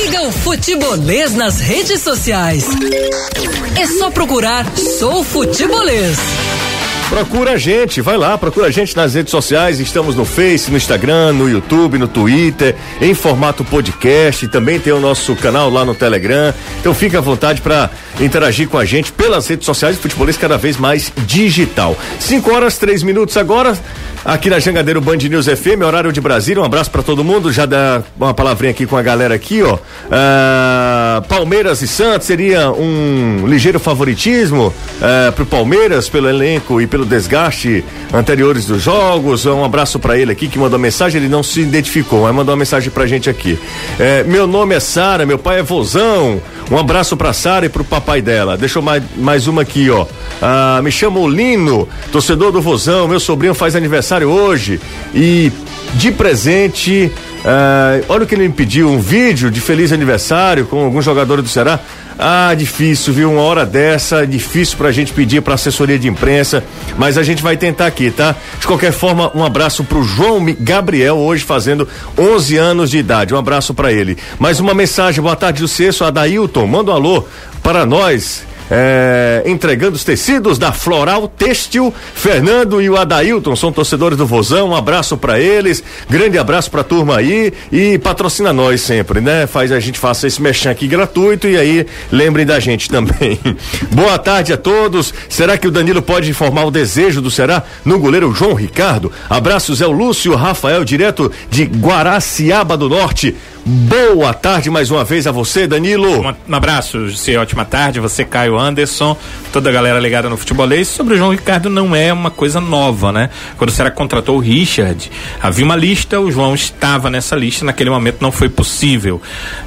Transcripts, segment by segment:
Siga o Futebolês nas redes sociais. É só procurar Sou Futebolês. Procura a gente, vai lá, procura a gente nas redes sociais. Estamos no Face, no Instagram, no YouTube, no Twitter, em formato podcast. Também tem o nosso canal lá no Telegram. Então fique à vontade para interagir com a gente pelas redes sociais de futebolês cada vez mais digital. 5 horas, 3 minutos agora, aqui na Jangadeiro Band News FM, horário de Brasília. Um abraço para todo mundo. Já dá uma palavrinha aqui com a galera aqui, ó. Ah, Palmeiras e Santos seria um ligeiro favoritismo ah, pro Palmeiras pelo elenco e pelo desgaste anteriores dos jogos. Um abraço para ele aqui que mandou mensagem, ele não se identificou, mas mandou uma mensagem pra gente aqui. É, meu nome é Sara, meu pai é Vozão. Um abraço pra Sara e pro papai dela. Deixa eu mais, mais uma aqui, ó. Ah, me chamo Lino, torcedor do Vozão. Meu sobrinho faz aniversário hoje e de presente. ah, olha o que ele me pediu: um vídeo de feliz aniversário com algum jogador do Ceará. Ah, difícil, viu? Uma hora dessa, difícil pra gente pedir pra assessoria de imprensa, mas a gente vai tentar aqui, tá? De qualquer forma, um abraço pro João Gabriel, hoje fazendo 11 anos de idade. Um abraço pra ele. Mais uma mensagem, boa tarde, sou Adailton, manda um alô para nós. É, entregando os tecidos da Floral Têxtil. Fernando e o Adailton são torcedores do Vozão. Um abraço pra eles, grande abraço pra turma aí e patrocina nós sempre, né? Faz a gente faça esse mexão aqui gratuito e aí lembrem da gente também. Boa tarde a todos. Será que o Danilo pode informar o desejo do Será no goleiro João Ricardo? Abraços, é o Lúcio Rafael, direto de Guaraciaba do Norte. Boa tarde mais uma vez a você, Danilo. Um, um abraço, José, ótima tarde. Você, Caio Anderson, toda a galera ligada no futebolês. Sobre o João Ricardo não é uma coisa nova, né? Quando o Ceará contratou o Richard, havia uma lista, o João estava nessa lista, naquele momento não foi possível.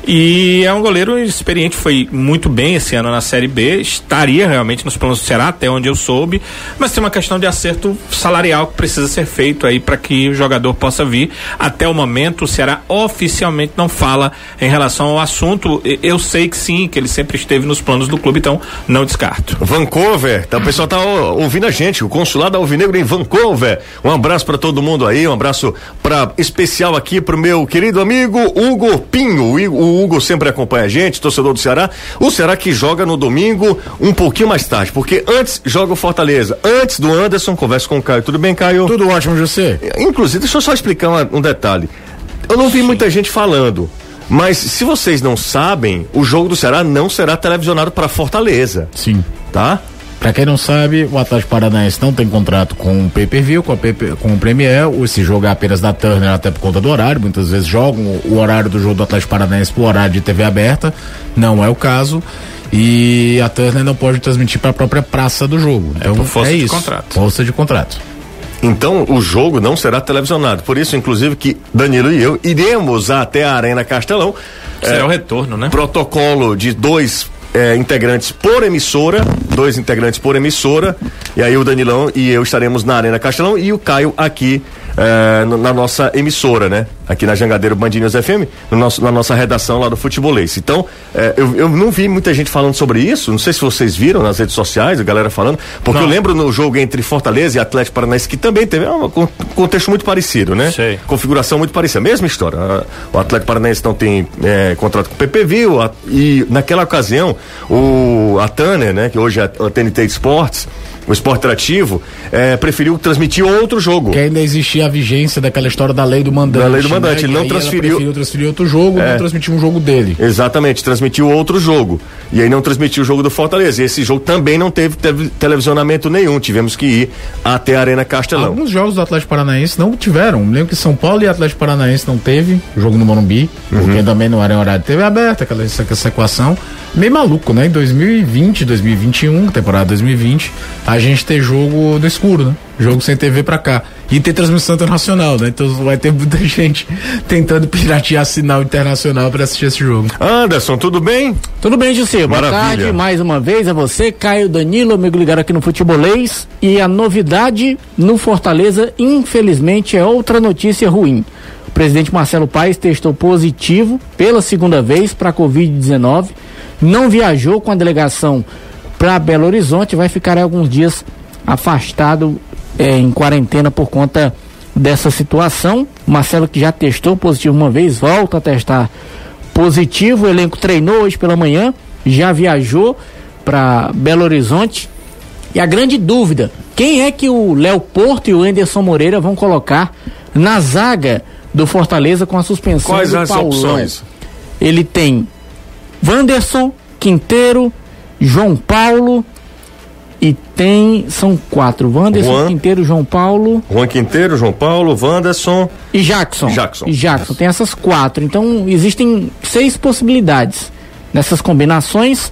E é um goleiro experiente, foi muito bem esse ano na Série B, estaria realmente nos planos do Ceará, até onde eu soube, mas tem uma questão de acerto salarial que precisa ser feito aí para que o jogador possa vir. Até o momento, o Ceará oficialmente não fala em relação ao assunto. Eu sei que sim, que ele sempre esteve nos planos do clube, então não descarto. Vancouver, tá, o pessoal tá ó, ouvindo a gente, o consulado Alvinegro em Vancouver. Um abraço pra todo mundo aí, um abraço para especial aqui pro meu querido amigo Hugo Pinho. O, Hugo sempre acompanha a gente, torcedor do Ceará. O Ceará que joga no domingo um pouquinho mais tarde, porque antes joga o Fortaleza. Antes do Anderson, conversa com o Caio. Tudo bem, Caio? Tudo ótimo, José. Inclusive, deixa eu só explicar uma- um detalhe. Eu não vi muita gente falando, mas se vocês não sabem, o jogo do Ceará não será televisionado para Fortaleza, Sim. tá? Pra quem não sabe, o Atlético Paranaense não tem contrato com o pay-per-view, com, a PP com o Premier. Esse jogo é apenas da Turner, até por conta do horário. Muitas vezes jogam o horário do jogo do Atlético Paranaense pro horário de TV aberta. Não é o caso. E a Turner não pode transmitir para a própria praça do jogo. É, um, por força é de isso. contrato. Força de contrato. Então o jogo não será televisionado. Por isso, inclusive, que Danilo e eu iremos até a Arena Castelão. Será É, o retorno, né? protocolo de dois é, integrantes por emissora, dois integrantes por emissora, e aí o Danilão e eu estaremos na Arena Castelão e o Caio aqui no- na nossa emissora, né? Aqui na Jangadeiro Band News FM, no nosso, na nossa redação lá do Futebolês. Então, é, eu, eu não vi muita gente falando sobre isso, não sei se vocês viram nas redes sociais, a galera falando, porque Não. eu lembro no jogo entre Fortaleza e Atlético Paranaense que também teve é um con- contexto muito parecido, né? Sei. configuração muito parecida, mesma história. Ah, O Atlético Paranaense não tem é, contrato com o PPV a- e naquela ocasião o a Tanner, né, que hoje é a TNT Esportes, o Esporte Interativo, é, preferiu transmitir outro jogo. Que ainda existia a vigência daquela história da lei do mandante. Da lei do mandante, né? ele não transferiu- preferiu transferir outro jogo, É. não transmitiu um jogo dele. Exatamente, transmitiu outro jogo. E aí não transmitiu o jogo do Fortaleza. E esse jogo também não teve, teve televisionamento nenhum. Tivemos que ir até a Arena Castelão. Alguns jogos do Atlético Paranaense não tiveram. Me lembro que São Paulo e Atlético Paranaense não teve jogo no Morumbi, Uhum. porque também não era em horário de TV aberta, aquela essa, essa equação. Meio maluco, né? Em 2020, 2021, temporada 2020, a gente ter jogo no escuro, né? Jogo sem TV pra cá. E ter transmissão internacional, né? Então vai ter muita gente tentando piratear sinal internacional pra assistir esse jogo. Anderson, tudo bem? Tudo bem, José? Boa tarde, mais uma vez a você, Caio Danilo, amigo ligado aqui no Futebolês. E a novidade no Fortaleza, infelizmente, é outra notícia ruim. O presidente Marcelo Paes testou positivo pela segunda vez para a Covid-19, não viajou com a delegação para Belo Horizonte, vai ficar alguns dias afastado eh, em quarentena por conta dessa situação. Marcelo, que já testou positivo uma vez, volta a testar positivo. O elenco treinou hoje pela manhã, já viajou para Belo Horizonte. E a grande dúvida: quem é que o Léo Porto e o Anderson Moreira vão colocar na zaga do Fortaleza com a suspensão Quais do as Paulão? opções? Ele tem Wanderson, Quinteiro, João Paulo e tem. São quatro: Wanderson, Juan. Quinteiro, João Paulo Juan Quinteiro, João Paulo, Wanderson. e Jackson. Jackson. E Jackson. Tem essas quatro. Então existem seis possibilidades nessas combinações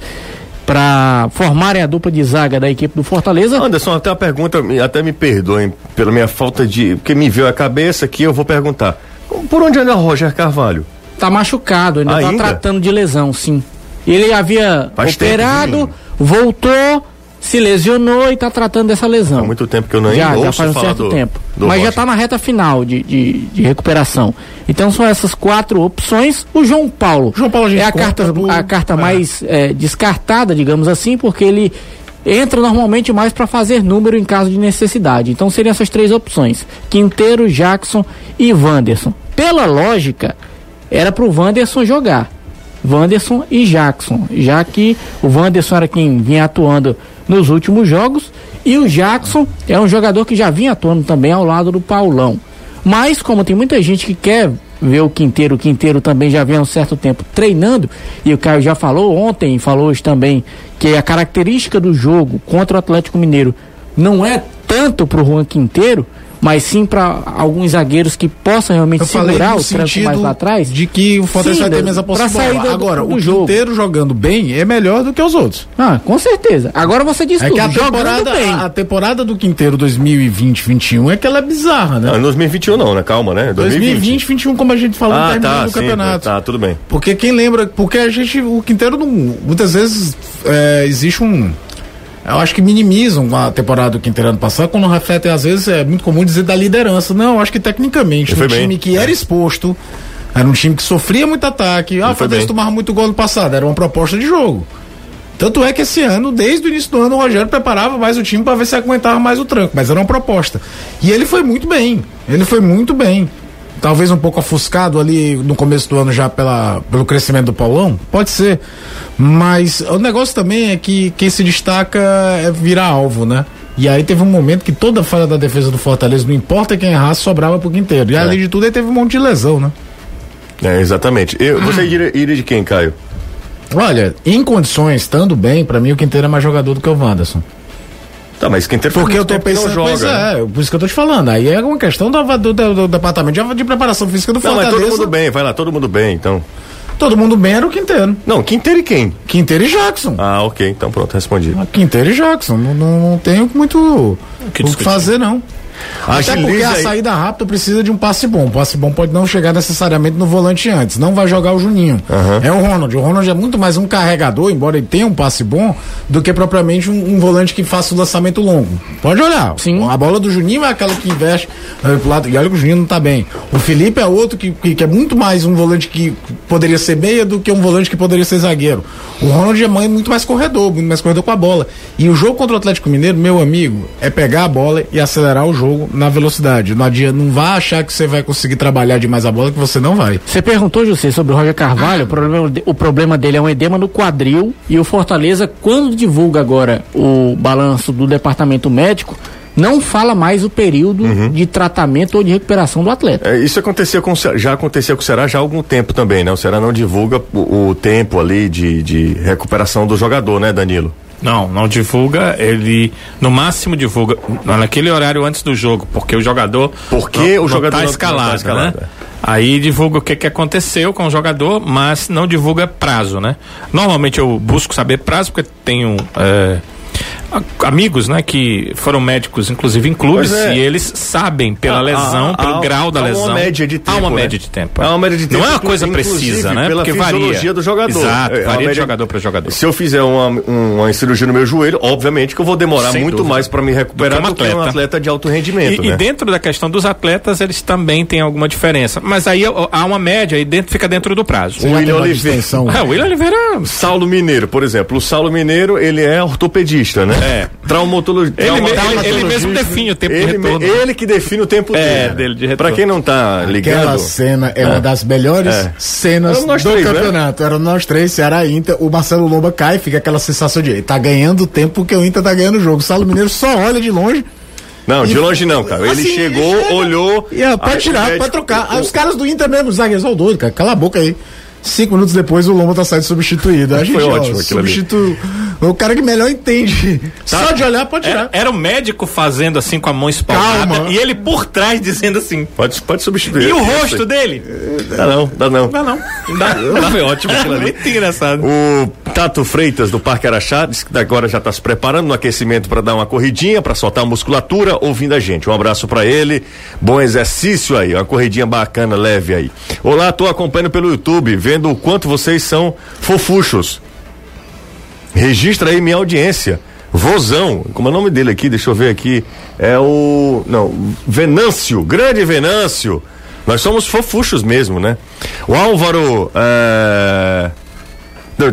para formarem a dupla de zaga da equipe do Fortaleza. Anderson, até a pergunta, até me perdoem pela minha falta de. Porque me veio a cabeça aqui, eu vou perguntar. Por onde anda o Roger Carvalho? Tá machucado, ainda, Ainda? tá tratando de lesão, sim. Ele havia Faz operado, voltou, se lesionou e tá tratando dessa lesão. Há muito tempo que eu não já, já faz um certo do, tempo. do Mas já Roger. está na reta final de, de, de recuperação. Então são essas quatro opções. O João Paulo, João Paulo a gente é a carta, por- a carta é. mais é, descartada, digamos assim, porque ele entra normalmente mais para fazer número em caso de necessidade. Então seriam essas três opções: Quinteiro, Jackson e Wanderson. Pela lógica, era para o Wanderson jogar. Wanderson e Jackson, já que o Wanderson era quem vinha atuando nos últimos jogos e o Jackson é um jogador que já vinha atuando também ao lado do Paulão. Mas como tem muita gente que quer ver o Quinteiro, o Quinteiro também já vem há um certo tempo treinando e o Caio já falou ontem, falou hoje também que a característica do jogo contra o Atlético Mineiro não é tanto pro Juan Quinteiro, mas sim para alguns zagueiros que possam realmente Eu segurar o tranco mais lá atrás. de que o Fortaleza Sim, vai ter menos a saída do- Agora, do o jogo. Quinteiro jogando bem é melhor do que os outros. Ah, com certeza. Agora você disse É tudo, que a temporada, bem. a, a temporada do Quinteiro 2020-21 é que ela é bizarra, né? Não, em 2021 não, né? Calma, né? 2020, 21, como a gente falou no Ah, término tá, do sim, campeonato. tá, tudo bem. Porque quem lembra, porque a gente, o Quinteiro não, muitas vezes é, existe um, eu acho que minimizam a temporada do Quinteiro ano passado, quando refletem, às vezes, é muito comum dizer da liderança. Não, eu acho que tecnicamente, um bem. time que era exposto, era um time que sofria muito ataque, ah, o Fortaleza bem. tomava muito gol no passado, era uma proposta de jogo. Tanto é que esse ano, desde o início do ano, o Rogério preparava mais o time para ver se aguentava mais o tranco, mas era uma proposta. E ele foi muito bem. Ele foi muito bem. Talvez um pouco ofuscado ali no começo do ano já pela, pelo crescimento do Paulão, pode ser. Mas o negócio também é que quem se destaca é virar alvo, né? E aí teve um momento que toda a falha da defesa do Fortaleza, não importa quem errasse, sobrava pro Quinteiro. E É. além de tudo, ele teve um monte de lesão, né? É, exatamente. Eu, você iria, iria de quem, Caio? Olha, em condições, estando bem, pra mim o Quinteiro é mais jogador do que o Wanderson. Tá, mas Quinteiro faz Porque eu muito tô que pensando, não pois joga. né? é, por isso que eu tô te falando. Aí é uma questão do, do- do- do departamento de, de preparação física do Não, mas todo mundo bem, vai lá, todo mundo bem, então. Todo mundo bem era o Quinteiro. Não, Quinteiro e quem? Quinteiro e Jackson. Ah, ok, então pronto, respondi. Quinteiro e Jackson. Não, não, não tenho muito o que discutir. fazer, não. Até porque a aí. saída rápida precisa de um passe bom. O passe bom pode não chegar necessariamente no volante antes. Não vai jogar o Juninho. É o Ronald. O Ronald é muito mais um carregador, embora ele tenha um passe bom, do que propriamente um, um volante que faça o lançamento longo. Pode olhar. Sim. A bola do Juninho é aquela que investe eh, pro lado. E olha que o Juninho não tá bem. O Felipe é outro que, que, que é muito mais um volante que poderia ser meia do que um volante que poderia ser zagueiro. O Ronald é muito mais corredor, muito mais corredor com a bola. E o jogo contra o Atlético Mineiro, meu amigo, é pegar a bola e acelerar o jogo na velocidade. Não adianta, não vá achar que você vai conseguir trabalhar demais a bola, que você não vai. Você perguntou, José, sobre o Roger Carvalho. O problema, o problema dele é um edema no quadril. E o Fortaleza, quando divulga agora o balanço do departamento médico, não fala mais o período Uhum. de tratamento ou de recuperação do atleta. É, isso acontecia com já acontecia com o Ceará já há algum tempo também, né? O Ceará não divulga o, o tempo ali de, de recuperação do jogador, né, Danilo? Não, não divulga. Ele no máximo divulga naquele horário antes do jogo, porque o jogador Porque não, o jogador não não- tá escalado, tá escalado, né? Aí divulga o que, que aconteceu com o jogador, mas não divulga prazo, né? Normalmente eu busco saber prazo porque tenho é, amigos, né, que foram médicos, inclusive em clubes, é. e eles sabem pela Há- lesão, há- pelo há- grau da há uma lesão. média de Há tempo, uma né? média de tempo. Há uma média de tempo, Não é uma coisa precisa, né? pela Porque varia. fisiologia do jogador. Exato, É, é uma varia de jogador para jogador. Se eu fizer uma, um- uma cirurgia no meu joelho, obviamente que eu vou demorar Sem muito dúvida. mais para me recuperar Do do que um um atleta. atleta de alto rendimento, E, e né? dentro da questão dos atletas, eles também têm alguma diferença. Mas aí há uma média e dentro, fica dentro do prazo. O William Oliveira. É, o William Oliveira. Saulo Mineiro, por exemplo. O Saulo Mineiro, ele é ortopedista, né? É. Traumatologia. Ele, me- ele- ele mesmo define o tempo de ele, retorno. ele que define o tempo É, dele. dele de retorno. Pra quem não tá ligado. Aquela cena é, uma das melhores É. cenas do três, né? campeonato. Era nós três, Ceará e Inter. O Marcelo Lomba cai, fica aquela sensação de ele tá ganhando tempo porque o Inter tá ganhando o jogo. O Salo Mineiro só olha de longe. Não, de longe não, cara. Ele Assim, chegou, chega. olhou. E pode aí tirar, pode trocar. Aí o- os caras do Inter mesmo, os zagueiros, doido, cara. Cala a boca aí. Cinco minutos depois o Lomba tá saindo substituído. A gente, Foi ó, ótimo aquilo ali. substitu... O cara que melhor entende. Só de olhar pode tirar. Era, era o médico fazendo assim com a mão espalmada Calma. e ele por trás dizendo assim. Pode, pode substituir. E o rosto dele? Dá não, dá não. Não, não. Dá, Foi ótimo aquilo ali. Muito engraçado. O Tato Freitas do Parque Araxá disse que agora já está se preparando no aquecimento para dar uma corridinha, para soltar a musculatura, ouvindo a gente. Um abraço para ele. Bom exercício aí, uma corridinha bacana, leve aí. Olá, tô acompanhando pelo YouTube, vendo o quanto vocês são fofuchos. Registra aí minha audiência. Vozão, como é o nome dele aqui? Deixa eu ver aqui. É o. Não, Venâncio, grande Venâncio. Nós somos fofuchos mesmo, né? O Álvaro. É...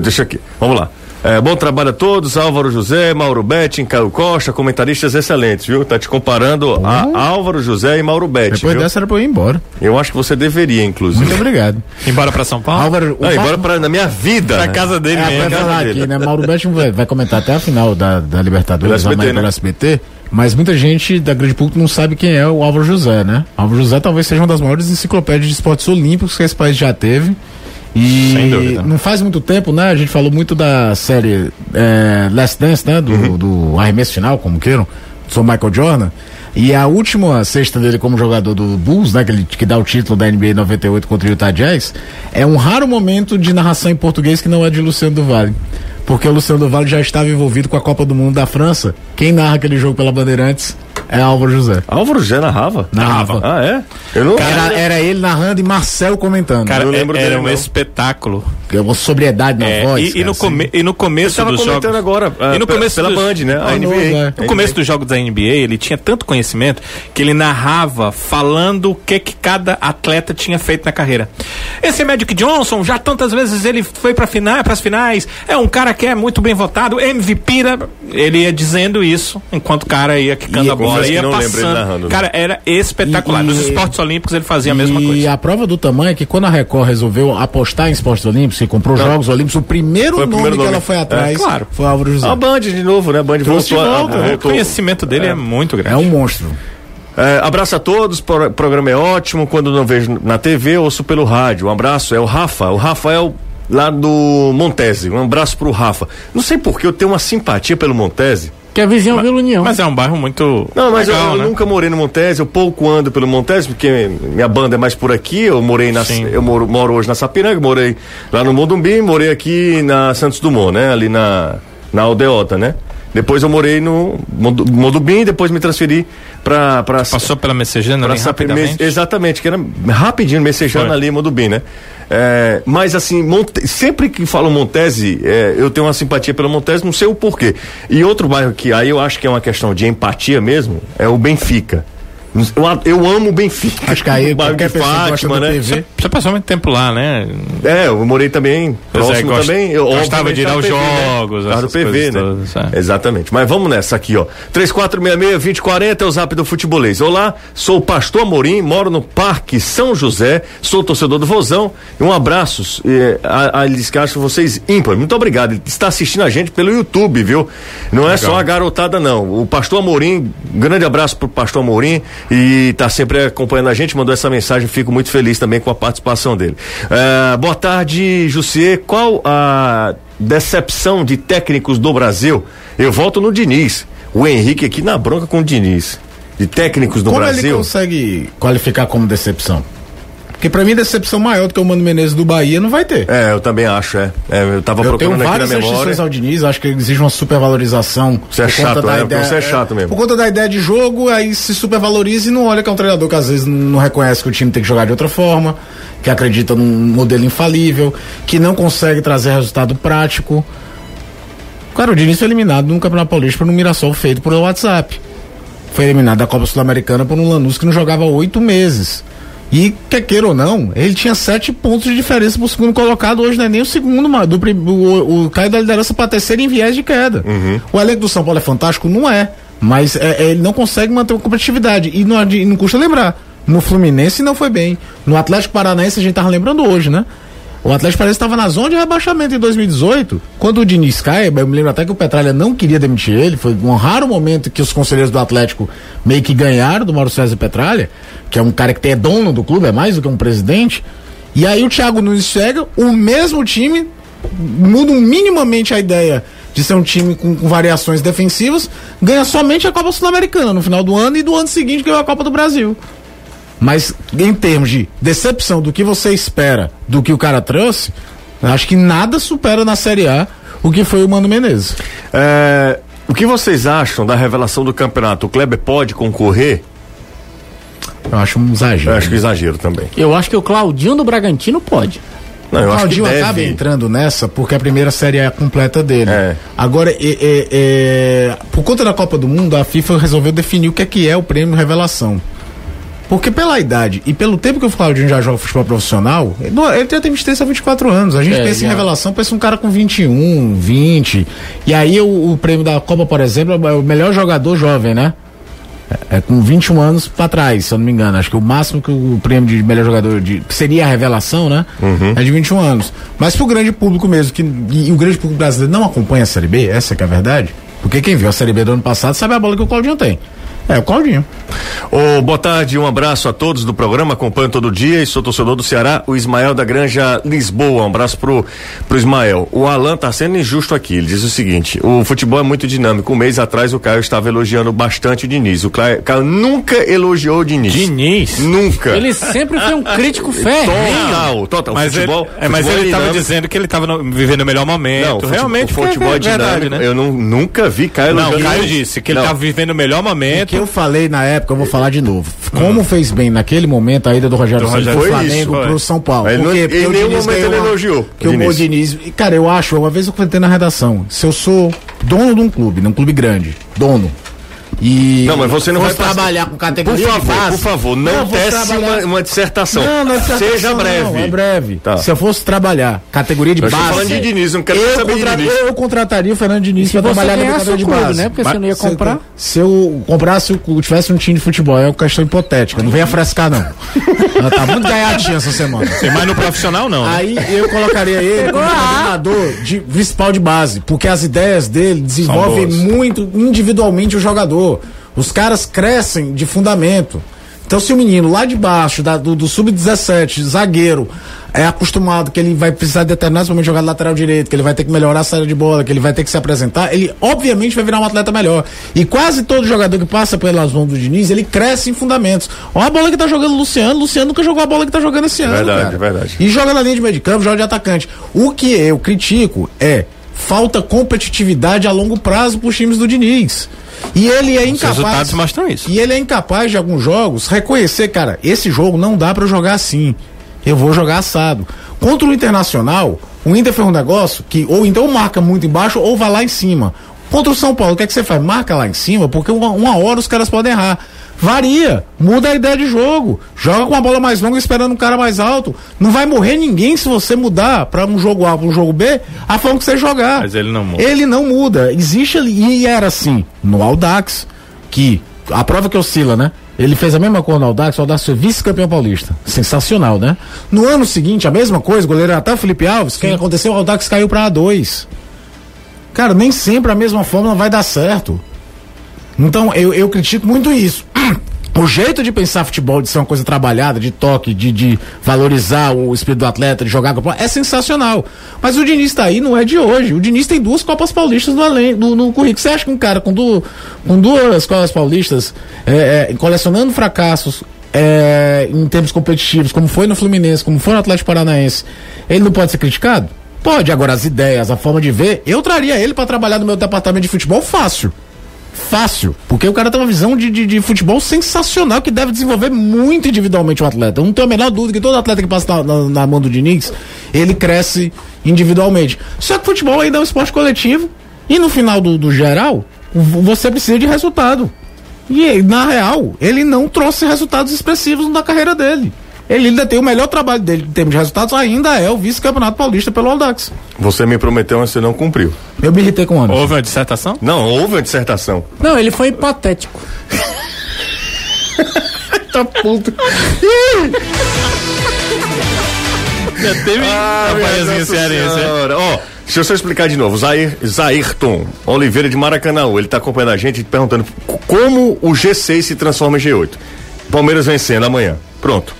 Deixa aqui, vamos lá. É, bom trabalho a todos, Álvaro José, Mauro Betting, Caio Costa, comentaristas excelentes, viu? Tá te comparando a Álvaro José e Mauro Betting, Depois viu? dessa era pra eu ir embora. Eu acho que você deveria, inclusive. Muito obrigado. Embora pra São Paulo? Álvaro, Não, embora pra, na minha vida. Pra né? casa dele É, mesmo. vai casa falar dele. aqui, né? Mauro Betti vai, vai comentar até a final da, da Libertadores, Pelo amanhã SBT, pelo né? SBT. Mas muita gente da grande público não sabe quem é o Álvaro José, né? Álvaro José talvez seja uma das maiores enciclopédias de esportes olímpicos que esse país já teve. E Sem dúvida. não faz muito tempo, né? A gente falou muito da série é, Last Dance, né? Do, Uhum. do arremesso final, como queiram, do Michael Jordan. E a última sexta dele como jogador do Bulls, né? Que, ele, que dá o título da NBA 98 contra o Utah Jazz, é um raro momento de narração em português que não é de Luciano do Vale. Porque o Luciano do Vale já estava envolvido com a Copa do Mundo da França. Quem narra aquele jogo pela Bandeirantes é Álvaro José. Álvaro José narrava? Narrava. Ah, é? Eu não. Era, era ele narrando e Marcel comentando. Cara, não é- lembro era dele, um não. espetáculo. É uma sobriedade na É, voz. e, e cara, no assim. e no começo tava dos comentando jogos. agora, ah, e no pe- começo pela dos- Band, né? A Ah, NBA. novo, é. No NBA. começo dos jogos da NBA, ele tinha tanto conhecimento que ele narrava falando o que que cada atleta tinha feito na carreira. Esse é Magic Johnson, já tantas vezes ele foi para final, as finais, é um cara que é muito bem votado, MVP, né? ele ia dizendo isso enquanto o cara ia quicando E- a bola, que ia não passando. narrando, né? Cara, era espetacular. E- Nos e- esportes olímpicos ele fazia a mesma e coisa. a prova do tamanho é que quando a Record resolveu apostar em esportes olímpicos e comprou Jogos Olímpicos, o primeiro o nome primeiro que nome. ela foi É, atrás claro. foi o Álvaro José. A Band de novo, né? A Band Trouxe voltou. de a- volta, a- né? O conhecimento dele é, muito grande. É um monstro. É, abraço a todos, pro- programa é ótimo. Quando não vejo na TV, ouço pelo rádio. Um abraço, é o Rafa, o Rafael lá do Montese. Um abraço pro Rafa. Não sei por que eu tenho uma simpatia pelo Montese. Que é vizinho ao Vila União. Mas é um bairro muito. Não, mas legal, eu, eu né? nunca morei no Montese, eu pouco ando pelo Montese, porque minha banda é mais por aqui, eu morei na Sim. eu moro, moro hoje na Sapiranga, morei lá no Modumbi, morei aqui na Santos Dumont, né? Ali na na Aldeota, né? Depois eu morei no Modu- Modumbi, depois me transferi pra Passou pela Messejana pra rapidamente. Me- exatamente, que era rapidinho, messejando Foi. ali Modubim, né? É, mas assim, Monte- sempre que falo Montese, é, eu tenho uma simpatia pelo Montese, não sei o porquê. E outro bairro que aí eu acho que é uma questão de empatia mesmo, é o Benfica. Eu, eu amo o Benfica. Acho que aí o bairro qualquer de pessoa que gosta Fátima, né? PV. Você passou muito tempo lá, né? É, eu morei também, Pois é, próximo gost- também. Eu, gostava de ir aos né? jogos, no essas PV, né? todas, é. Exatamente. Mas vamos nessa aqui, ó. 3466-2040 é o zap do futebolês. Olá, sou o pastor Amorim, moro no Parque São José, sou torcedor do Vozão. E um abraço eh, a, a eles que acham vocês ímpar. Muito obrigado. Ele está assistindo a gente pelo YouTube, viu? Não é só a garotada, não. O pastor Amorim, um grande abraço pro pastor Amorim e tá sempre acompanhando a gente, mandou essa mensagem, fico muito feliz também com a participação dele. Eh, boa tarde, Jussier. Qual a decepção de técnicos do Brasil? Eu volto no Diniz. O Henrique aqui na bronca com o Diniz. De técnicos do Como ele Brasil. consegue qualificar como decepção? Porque pra mim, decepção maior do que o Mano Menezes do Bahia não vai ter. É, eu também acho, é. É, eu tava Eu tenho procurando aqui várias na memória. ao Diniz, acho que exige uma supervalorização. Você é chato, né? ideia- Você é chato mesmo. Por conta da ideia de jogo, aí se supervaloriza e não olha que é um treinador que às vezes não reconhece que o time tem que jogar de outra forma, que acredita num modelo infalível, que não consegue trazer resultado prático. Cara, o Diniz foi eliminado no Campeonato Paulista por um Mirassol feito por WhatsApp. Foi eliminado da Copa Sul-Americana por um Lanús que não jogava há oito meses. E, quer queira ou não, ele tinha sete pontos de diferença pro segundo colocado, hoje não é nem o segundo, mas do, o, o caiu da liderança para terceiro em viés de queda. Uhum. O elenco do São Paulo é fantástico? Não é. Mas é, é, ele não consegue manter uma competitividade. E não, e não custa lembrar. No Fluminense não foi bem. No Atlético Paranaense a gente tava lembrando hoje, né? O Atlético Paranaense estava na zona de rebaixamento em 2018. Quando o Diniz cai, eu me lembro até que o Petralha não queria demitir ele. Foi um raro momento que os conselheiros do Atlético meio que ganharam do Mauro César Petralha, que é um cara que é dono do clube, é mais do que um presidente. E aí o Thiago Nunes chega, o mesmo time muda minimamente a ideia de ser um time com, com, variações defensivas, ganha somente a Copa Sul-Americana no final do ano e do ano seguinte ganhou a Copa do Brasil. Mas em termos de decepção do que você espera do que o cara trouxe, acho que nada supera na Série A o que foi o Mano Menezes. É, o que vocês acham da revelação do campeonato? O Kleber pode concorrer? Eu acho um exagero. Eu acho que exagero também. Eu acho que o Claudinho do Bragantino pode. Não, eu o Claudinho acho que acaba deve... entrando nessa porque a primeira série é a completa dele. É. Agora, é, é, é, por conta da Copa do Mundo, a FIFA resolveu definir o que é que é o prêmio revelação. Porque pela idade e pelo tempo que o Claudinho já joga futebol profissional, ele, ele já tem 23 a 24 anos. A gente é, pensa já. em revelação, pensa um cara com 21, 20. E aí o, o prêmio da Copa, por exemplo, é o melhor jogador jovem, né? É, é com 21 anos para trás, se eu não me engano. Acho que o máximo que o prêmio de melhor jogador de, que seria a revelação, né? Uhum. É de 21 anos. Mas pro grande público mesmo, que e, e o grande público brasileiro não acompanha a Série B, essa que é a verdade. Porque quem viu a Série B do ano passado sabe a bola que o Claudinho tem. É, o Claudinho. Ô, boa tarde, um abraço a todos do programa, acompanho todo dia e sou torcedor do Ceará, o Ismael da Granja Lisboa, um abraço pro, pro Ismael. O Alan tá sendo injusto aqui, ele diz o seguinte, o futebol é muito dinâmico, um mês atrás o Caio estava elogiando bastante o Diniz, o Caio, Caio nunca elogiou o Diniz. Diniz? Nunca. Ele sempre foi um crítico férreo. Total, total. Mas futebol, ele, é, mas ele estava dizendo que ele estava vivendo o melhor momento. Não, realmente o futebol é, é dinâmico, verdade, né? eu não, nunca vi Caio elogiando. Não, Caio disse que ele estava vivendo o melhor momento. Que eu falei na época eu vou falar de novo. Como fez bem naquele momento a ida do Rogério Santos do Flamengo isso, pro São Paulo. Por quê? Porque em nenhum momento ele elogiou. Porque o Diniz. Cara, eu acho, uma vez eu comentei na redação, se eu sou dono de um clube, num clube grande, dono, e não, mas você não vai trabalhar com categoria por favor, de base. Por favor, não, não teste uma, uma, dissertação. Não, não é dissertação, Seja breve. Não, é breve. Tá. Se eu fosse trabalhar categoria de eu base. falando de Diniz, não quero eu, saber contra, Diniz. eu contrataria o Fernando Diniz para trabalhar na categoria de base. Né? Porque mas, você não ia comprar. Se eu comprasse, eu tivesse um time de futebol, é uma questão hipotética. Não venha frescar, não. Ela tá muito gaiatinha essa semana. Tem mais no profissional, não. Né? Aí eu colocaria ele como treinador de principal de base, porque as ideias dele desenvolvem muito individualmente o jogador. Os caras crescem de fundamento. Então, se o menino lá de baixo, da, do, do sub-17, zagueiro, é acostumado que ele vai precisar de determinados momentos jogar lateral direito, que ele vai ter que melhorar a saída de bola, que ele vai ter que se apresentar, ele obviamente vai virar um atleta melhor. E quase todo jogador que passa pelas mãos do Diniz, ele cresce em fundamentos. Olha a bola que tá jogando o Luciano, Luciano nunca jogou a bola que tá jogando esse ano. Verdade, verdade. E joga na linha de meio de campo, joga de atacante. O que eu critico é falta competitividade a longo prazo para os times do Diniz. E ele é incapaz. Os resultados mostram isso. E ele é incapaz de alguns jogos reconhecer, cara, esse jogo não dá para jogar assim. Eu vou jogar assado. Contra o Internacional, o Inter fez um negócio que ou então marca muito embaixo ou vai lá em cima. Contra o São Paulo, o que é que você faz? Marca lá em cima, porque uma, uma hora os caras podem errar. Varia, muda a ideia de jogo. Joga com a bola mais longa esperando um cara mais alto. Não vai morrer ninguém se você mudar para um jogo A para um jogo B a forma que você jogar. Mas ele não muda. Ele não muda. Existe ali, e era assim, no Aldax, que a prova que oscila, né? Ele fez a mesma coisa no Aldax, o Aldax foi vice-campeão paulista. Sensacional, né? No ano seguinte, a mesma coisa, o goleiro até o Felipe Alves, o que aconteceu? O Aldax caiu para A2. Cara, nem sempre a mesma fórmula vai dar certo. Então, eu, eu critico muito isso. O jeito de pensar futebol, de ser uma coisa trabalhada, de toque, de, de valorizar o espírito do atleta, de jogar com é sensacional. Mas o Diniz tá aí, não é de hoje. O Diniz tem duas Copas Paulistas no, além, no, no currículo. Você acha que um cara com, du, com duas Copas Paulistas, é, é, colecionando fracassos, é, em termos competitivos, como foi no Fluminense, como foi no Atlético Paranaense, ele não pode ser criticado? Pode. Agora, as ideias, a forma de ver, eu traria ele para trabalhar no meu departamento de futebol fácil fácil, porque o cara tem uma visão de, de, de, futebol sensacional que deve desenvolver muito individualmente o atleta. Eu não tenho a menor dúvida que todo atleta que passa na, na, na mão do Diniz, ele cresce individualmente. Só que futebol ainda é um esporte coletivo e no final do, do geral, você precisa de resultado. E na real, ele não trouxe resultados expressivos na carreira dele. Ele ainda tem o melhor trabalho dele em termos de resultados, ainda é o vice-campeonato paulista pelo Aldax. Você me prometeu, mas você não cumpriu. Eu me irritei com o Anderson. Houve uma dissertação? Não, houve uma dissertação. Não, ele foi patético. Tá puto. Já teve Ah, Senhora. Ó, deixa eu só explicar de novo. Zair, Zairton Oliveira de Maracanã, ele tá acompanhando a gente perguntando como o G6 se transforma em G8. Palmeiras vencendo amanhã. Pronto.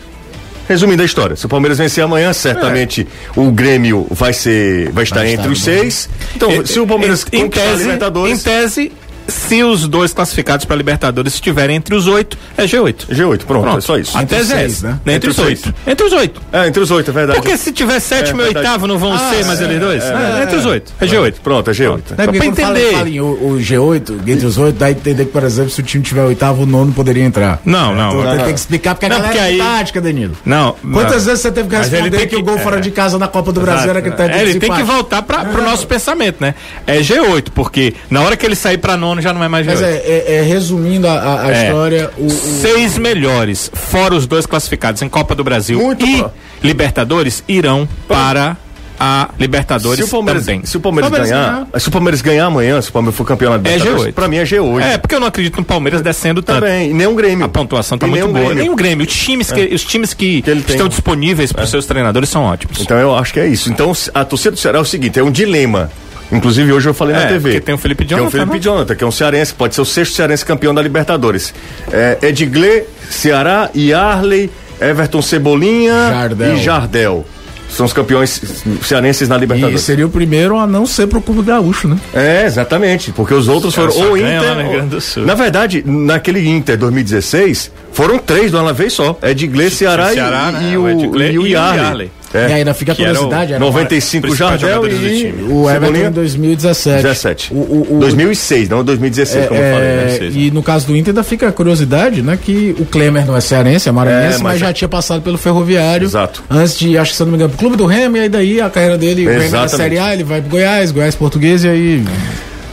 Resumindo a história, se o Palmeiras vencer amanhã, certamente o Grêmio vai ser, vai estar Vai entre estar os bem. seis. Então, se o Palmeiras em, em conquistar a tese, Libertadores, em tese, se os dois classificados para Libertadores estiverem entre os oito, é G8. G8, pronto, é só isso. A tese é seis, né? né? Entre, Entre os oito. Entre os oito. É, entre os oito, é verdade. Porque se tiver sétimo É e oitavo, não vão ser mais eles dois? É, entre os oito. É G8. Pronto, é G8. Né, Só porque pra fala- entender. fala em o, o G8, entre os oito, dá a entender que, por exemplo, se o time tiver oitavo, o nono poderia entrar. Não, não. Então, não, tem que explicar porque a Não, galera porque é aí- tática, Danilo. Não. Quantas não. vezes você teve que responder tem que, que- o gol é. fora de casa na Copa do Brasil era É, de ele tem que voltar para pro nosso pensamento, né? É G8, porque na hora que ele sair pra nono já não é mais G8. Mas é, é- é resumindo a, a- É. história, o, o- Seis melhores, fora os dois classificados em Copa do Brasil Muito e bom. Libertadores, irão para a Libertadores Se o Palmeiras, também. se o Palmeiras, Palmeiras ganhar, se o Palmeiras ganhar amanhã, se o Palmeiras for campeão na Libertadores, G8. pra mim é G8. É, porque eu não acredito no Palmeiras descendo tanto. Também, e nem um Grêmio. A pontuação tá E muito nem boa. Grêmio. Nem o Grêmio. Os times que, os times que, Que ele tem. estão disponíveis para os seus treinadores são ótimos. Então eu acho que é isso. Então a torcida do Ceará é o seguinte, é um dilema. Inclusive hoje eu falei É, na TV. porque tem o Felipe Que é o Jonathan, Felipe né? Jonathan, que é um cearense, pode ser o sexto cearense campeão da Libertadores. É, Edgley, Ceará, Yarley, Everton Cebolinha Jardel. e Jardel. São os campeões cearenses na e Libertadores. seria o primeiro a não ser pro Clube Gaúcho, né? É, exatamente, porque os outros caras foram ou Inter. ou-. Na verdade, naquele Inter 2016, foram três de uma vez só. É de Ceará, Ceará, e, né? e O e o e o Yarley. É. E ainda fica a era o curiosidade, era 95 principais Jardel e time. o Everton em 2017. 17. O, o, o, 2006, não 2016, como eu falei. É, Né? 2006, e no caso do Inter ainda fica a curiosidade, né? Que o Klemer não é cearense, é maranhense, É, mas, mas- já tinha passado pelo Ferroviário. Exato. Antes de, acho que se não me engano, pro Clube do Remo, e aí daí a carreira dele vem na Exatamente. Série A, ele vai pro Goiás, Goiás português, e aí.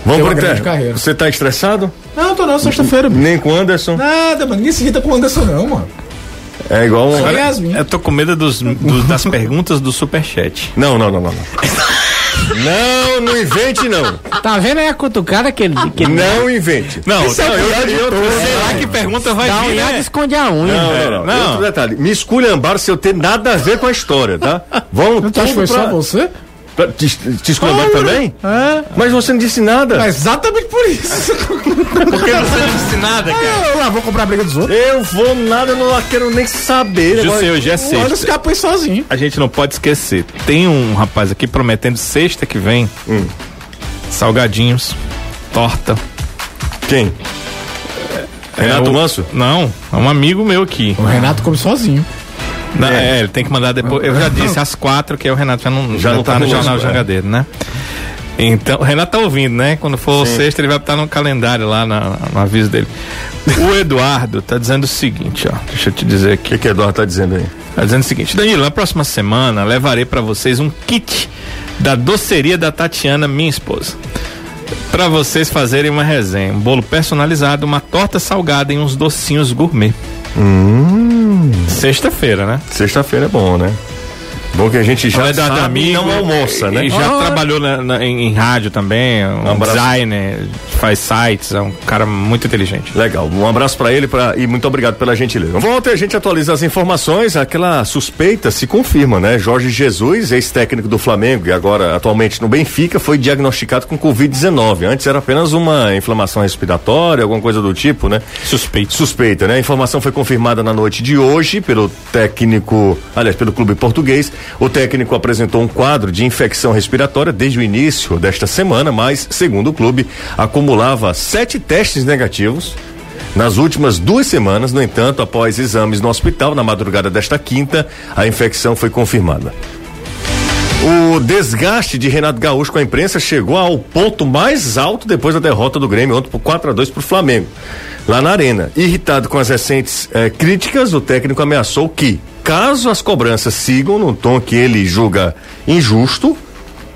Vamos pro grande carreira. Você tá estressado? Não, tô não, sexta-feira. Nem com o Anderson? Nada, mano. Ninguém se irrita com o Anderson, não, mano. É igual um. Yasmin. Eu tô com medo dos, dos- das perguntas do Superchat. Não, não, não, não. Não, não, não invente, não. Tá vendo aí a cutucada que ele. Que ele Não invente. Não, Isso é não, eu, de eu, todos. sei lá que pergunta vai dá um vir, unhada e né? esconde a unha. Não, não, não. Não. Outro detalhe. Me esculhambaram se eu ter nada a ver com a história, tá? Vamos Tu acha que foi tudo pra- só você? Pra- Te, te esculhambaram também? É. Mas você não disse nada. É exatamente por isso. Porque você não disse nada, cara. eu lá vou comprar a briga dos outros. Eu vou nada, eu não quero nem saber. José, hoje é O Anderson sexta. escapou sozinho. A gente não pode esquecer. Tem um rapaz aqui prometendo sexta que vem salgadinhos, torta. Quem? Renato É o- Manso? Não, é um amigo meu aqui. O Renato come sozinho. Na- é. ele tem que mandar depois. Eu já disse às quatro que aí o Renato já não, já não tá, no conosco, Jornal é. Jangadeiro, né? Então, o Renato tá ouvindo, né? Quando for sexta, ele vai estar no calendário lá, na- no aviso dele. O Eduardo tá dizendo o seguinte, ó. Deixa eu te dizer O aqui. que, que Eduardo tá dizendo aí? Tá dizendo o seguinte, Danilo, na próxima semana levarei pra vocês um kit da doceria da Tatiana, minha esposa. Pra vocês fazerem uma resenha, um bolo personalizado, uma torta salgada e uns docinhos gourmet. Sexta-feira, né? Sexta-feira é bom, né? Bom que a gente já é sabe amigo, não almoça, né? E já trabalhou na- na- em, em rádio também, um, abraço. designer, faz sites, é um cara muito inteligente. Legal, um abraço pra ele pra, e muito obrigado pela gentileza. Volta e a gente atualiza as informações, aquela suspeita se confirma, né? Jorge Jesus, ex-técnico do Flamengo e agora atualmente no Benfica, foi diagnosticado com Covid-19. Antes era apenas uma inflamação respiratória, alguma coisa do tipo, né? Suspeito. Suspeita, né? A informação foi confirmada na noite de hoje pelo técnico, aliás, pelo clube português. O técnico apresentou um quadro de infecção respiratória desde o início desta semana, mas, segundo o clube, acumulava sete testes negativos. Nas últimas duas semanas, no entanto, após exames no hospital, na madrugada desta quinta, a infecção foi confirmada. O desgaste de Renato Gaúcho com a imprensa chegou ao ponto mais alto depois da derrota do Grêmio ontem por 4 a 2 para o Flamengo, lá na Arena. Irritado com as recentes eh, críticas, o técnico ameaçou que, caso as cobranças sigam no tom que ele julga injusto,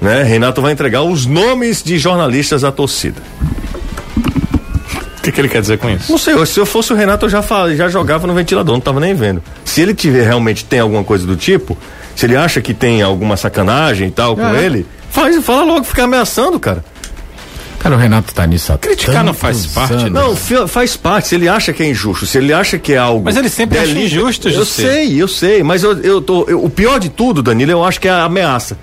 né, Renato vai entregar os nomes de jornalistas à torcida. que, que ele quer dizer com isso? Não sei, se eu fosse o Renato, eu já, fal- já jogava no ventilador, não tava nem vendo. Se ele tiver realmente tem alguma coisa do tipo, se ele acha que tem alguma sacanagem e tal com É. ele, faz, fala logo, fica ameaçando, cara. Cara, o Renato tá nisso há Criticar não tantos faz parte, anos. Não, faz parte. Se ele acha que é injusto, se ele acha que é algo. Mas ele sempre acha injusto, Eu José. sei, eu sei, mas eu, eu tô. eu- o pior de tudo, Danilo, eu acho que é a ameaça.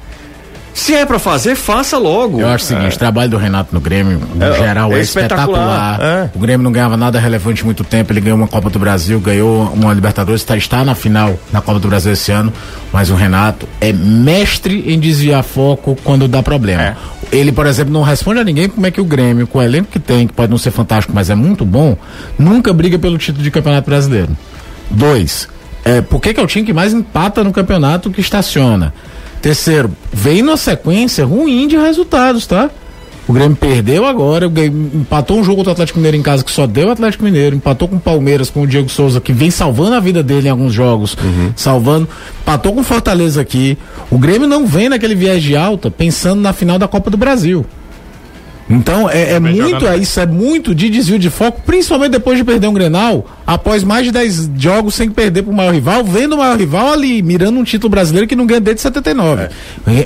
Se é pra fazer, faça logo. Eu acho o seguinte, o trabalho do Renato no Grêmio, no É, geral, é, é espetacular, espetacular. é. O Grêmio não ganhava nada relevante muito tempo, ele ganhou uma Copa do Brasil, ganhou uma Libertadores, está, está na final da Copa do Brasil esse ano, mas o Renato é mestre em desviar foco quando dá problema. É. Ele, por exemplo, não responde a ninguém como é que o Grêmio, com o elenco que tem, que pode não ser fantástico, mas é muito bom, nunca briga pelo título de Campeonato Brasileiro. Dois, é, por que, que é o time que mais empata no campeonato que estaciona? Terceiro, vem numa sequência ruim de resultados, tá? O Grêmio perdeu agora, o Grêmio empatou um jogo contra o Atlético Mineiro em casa que só deu o Atlético Mineiro, empatou com o Palmeiras, com o Diego Souza, que vem salvando a vida dele em alguns jogos, salvando, empatou com o Fortaleza aqui. O Grêmio não vem naquele viés de alta pensando na final da Copa do Brasil. Então é, é muito, é isso é muito de desvio de foco, principalmente depois de perder um Grenal, após mais de 10 jogos sem perder pro maior rival, vendo o maior rival ali, mirando um título brasileiro que não ganha desde 79.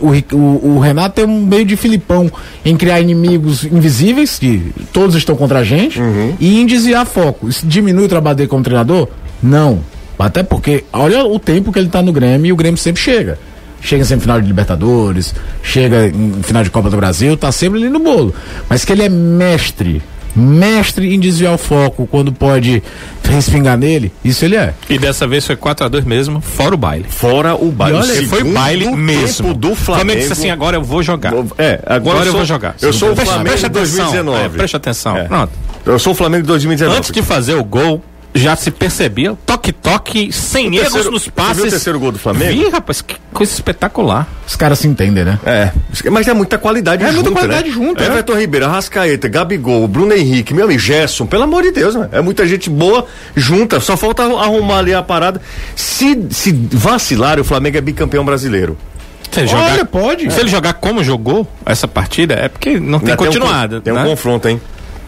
O, Ri- o, o Renato tem um meio de Filipão em criar inimigos invisíveis, que todos estão contra a gente, e em desviar foco. Isso diminui o trabalho dele como treinador? Não. Até porque, olha o tempo que ele tá no Grêmio e o Grêmio sempre chega. Chega em semifinal de Libertadores, chega em final de Copa do Brasil, tá sempre ali no bolo. Mas que ele é mestre, mestre em desviar o foco quando pode respingar nele, isso ele é. E dessa vez foi 4x2 mesmo, fora o baile. Fora o baile. E olha, O foi baile mesmo. do Flamengo. disse assim, agora eu vou jogar. É, agora, Agora eu sou- vou jogar. Eu sou o Flamengo de atenção, 2019. é, presta atenção. É. Pronto. Eu sou o Flamengo de 2019. Antes de fazer o gol, já se percebia toque-toque, sem O erros terceiro- nos você passes. viu o terceiro gol do Flamengo? Vi, rapaz, que coisa espetacular. Os caras se entendem, né? É, mas é muita qualidade É junto, muita qualidade né? junto, é. Everton Ribeiro, Arrascaeta, Gabigol, Bruno Henrique, meu amigo, Gerson, pelo amor de Deus, né? É muita gente boa junta, só falta arrumar ali a parada. Se, se vacilar, o Flamengo é bicampeão brasileiro. Se ele Olha, jogar, pode. Se ele jogar como jogou essa partida, é porque não tem Ainda continuado. Tem um, né? tem um confronto, hein?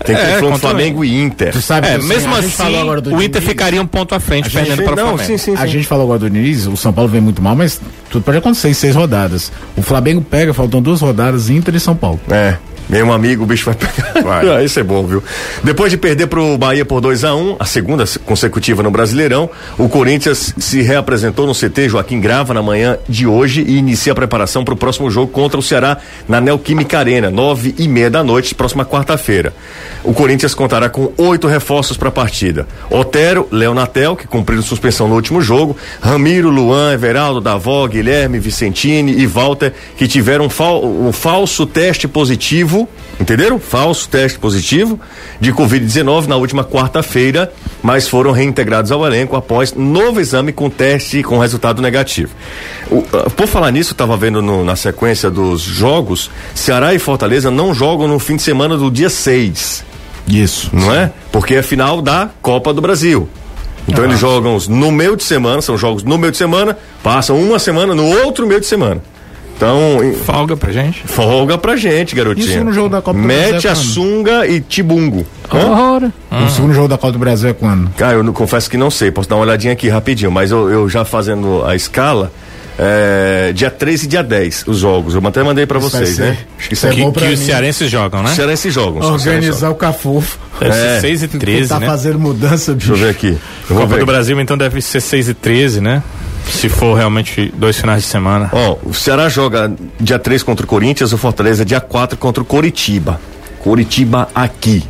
Tem É, confronto Flamengo e Inter. Tu sabe É, que, mesmo assim, falou agora do o Inter ficaria um ponto à frente, perdendo para o não, Flamengo. sim, sim, sim. A gente falou agora do Diniz, o São Paulo vem muito mal, mas tudo pode acontecer em seis rodadas. O Flamengo pega, faltam duas rodadas, Inter e São Paulo. É. Meu amigo, o bicho vai pegar. Vai. Isso é bom, viu? Depois de perder pro Bahia por 2 a 1 a segunda consecutiva no Brasileirão, o Corinthians se reapresentou no CT Joaquim Grava na manhã de hoje e inicia a preparação para o próximo jogo contra o Ceará na Neoquímica Arena, nove e meia da noite, próxima quarta-feira. O Corinthians contará com oito reforços para a partida. Otero, Leonatel, que cumpriram suspensão no último jogo, Ramiro, Luan, Everaldo, Davó, Guilherme, Vicentini e Walter, que tiveram um, fal- um falso teste positivo, entenderam? Falso teste positivo de Covid-19 na última quarta-feira, mas foram reintegrados ao elenco após novo exame com teste com resultado negativo. O- ah, por falar nisso, estava vendo no- na sequência dos jogos, Ceará e Fortaleza não jogam no fim de semana do dia 6 Isso. não é? Porque é final da Copa do Brasil. Então eles jogam no meio de semana, são jogos no meio de semana, passam uma semana no outro meio de semana. Então, Folga pra gente. folga pra gente, garotinho. Isso no jogo da Copa do Mete Brasil é a quando? sunga e tibungo. Ora. O segundo jogo da Copa do Brasil é quando? Cara, eu não- confesso que não sei, posso dar uma olhadinha aqui rapidinho, mas eu, eu já fazendo a escala, é, dia 13 e dia 10, os jogos. Eu até mandei pra Isso vai vocês, né? Acho que isso É aqui. bom pra que os mim. cearenses jogam, né? Cearense jogam. só Cearense jogam. Organizar o. Deve ser É. 6 e 13, tá né? fazendo mudança, bicho. Deixa eu ver aqui. Eu Copa ver do. Brasil, então, deve ser 6 e 13, né? Se for realmente dois finais de semana. Ó, o Ceará joga dia 3 contra o Corinthians, o Fortaleza dia 4 contra o Coritiba. Coritiba aqui.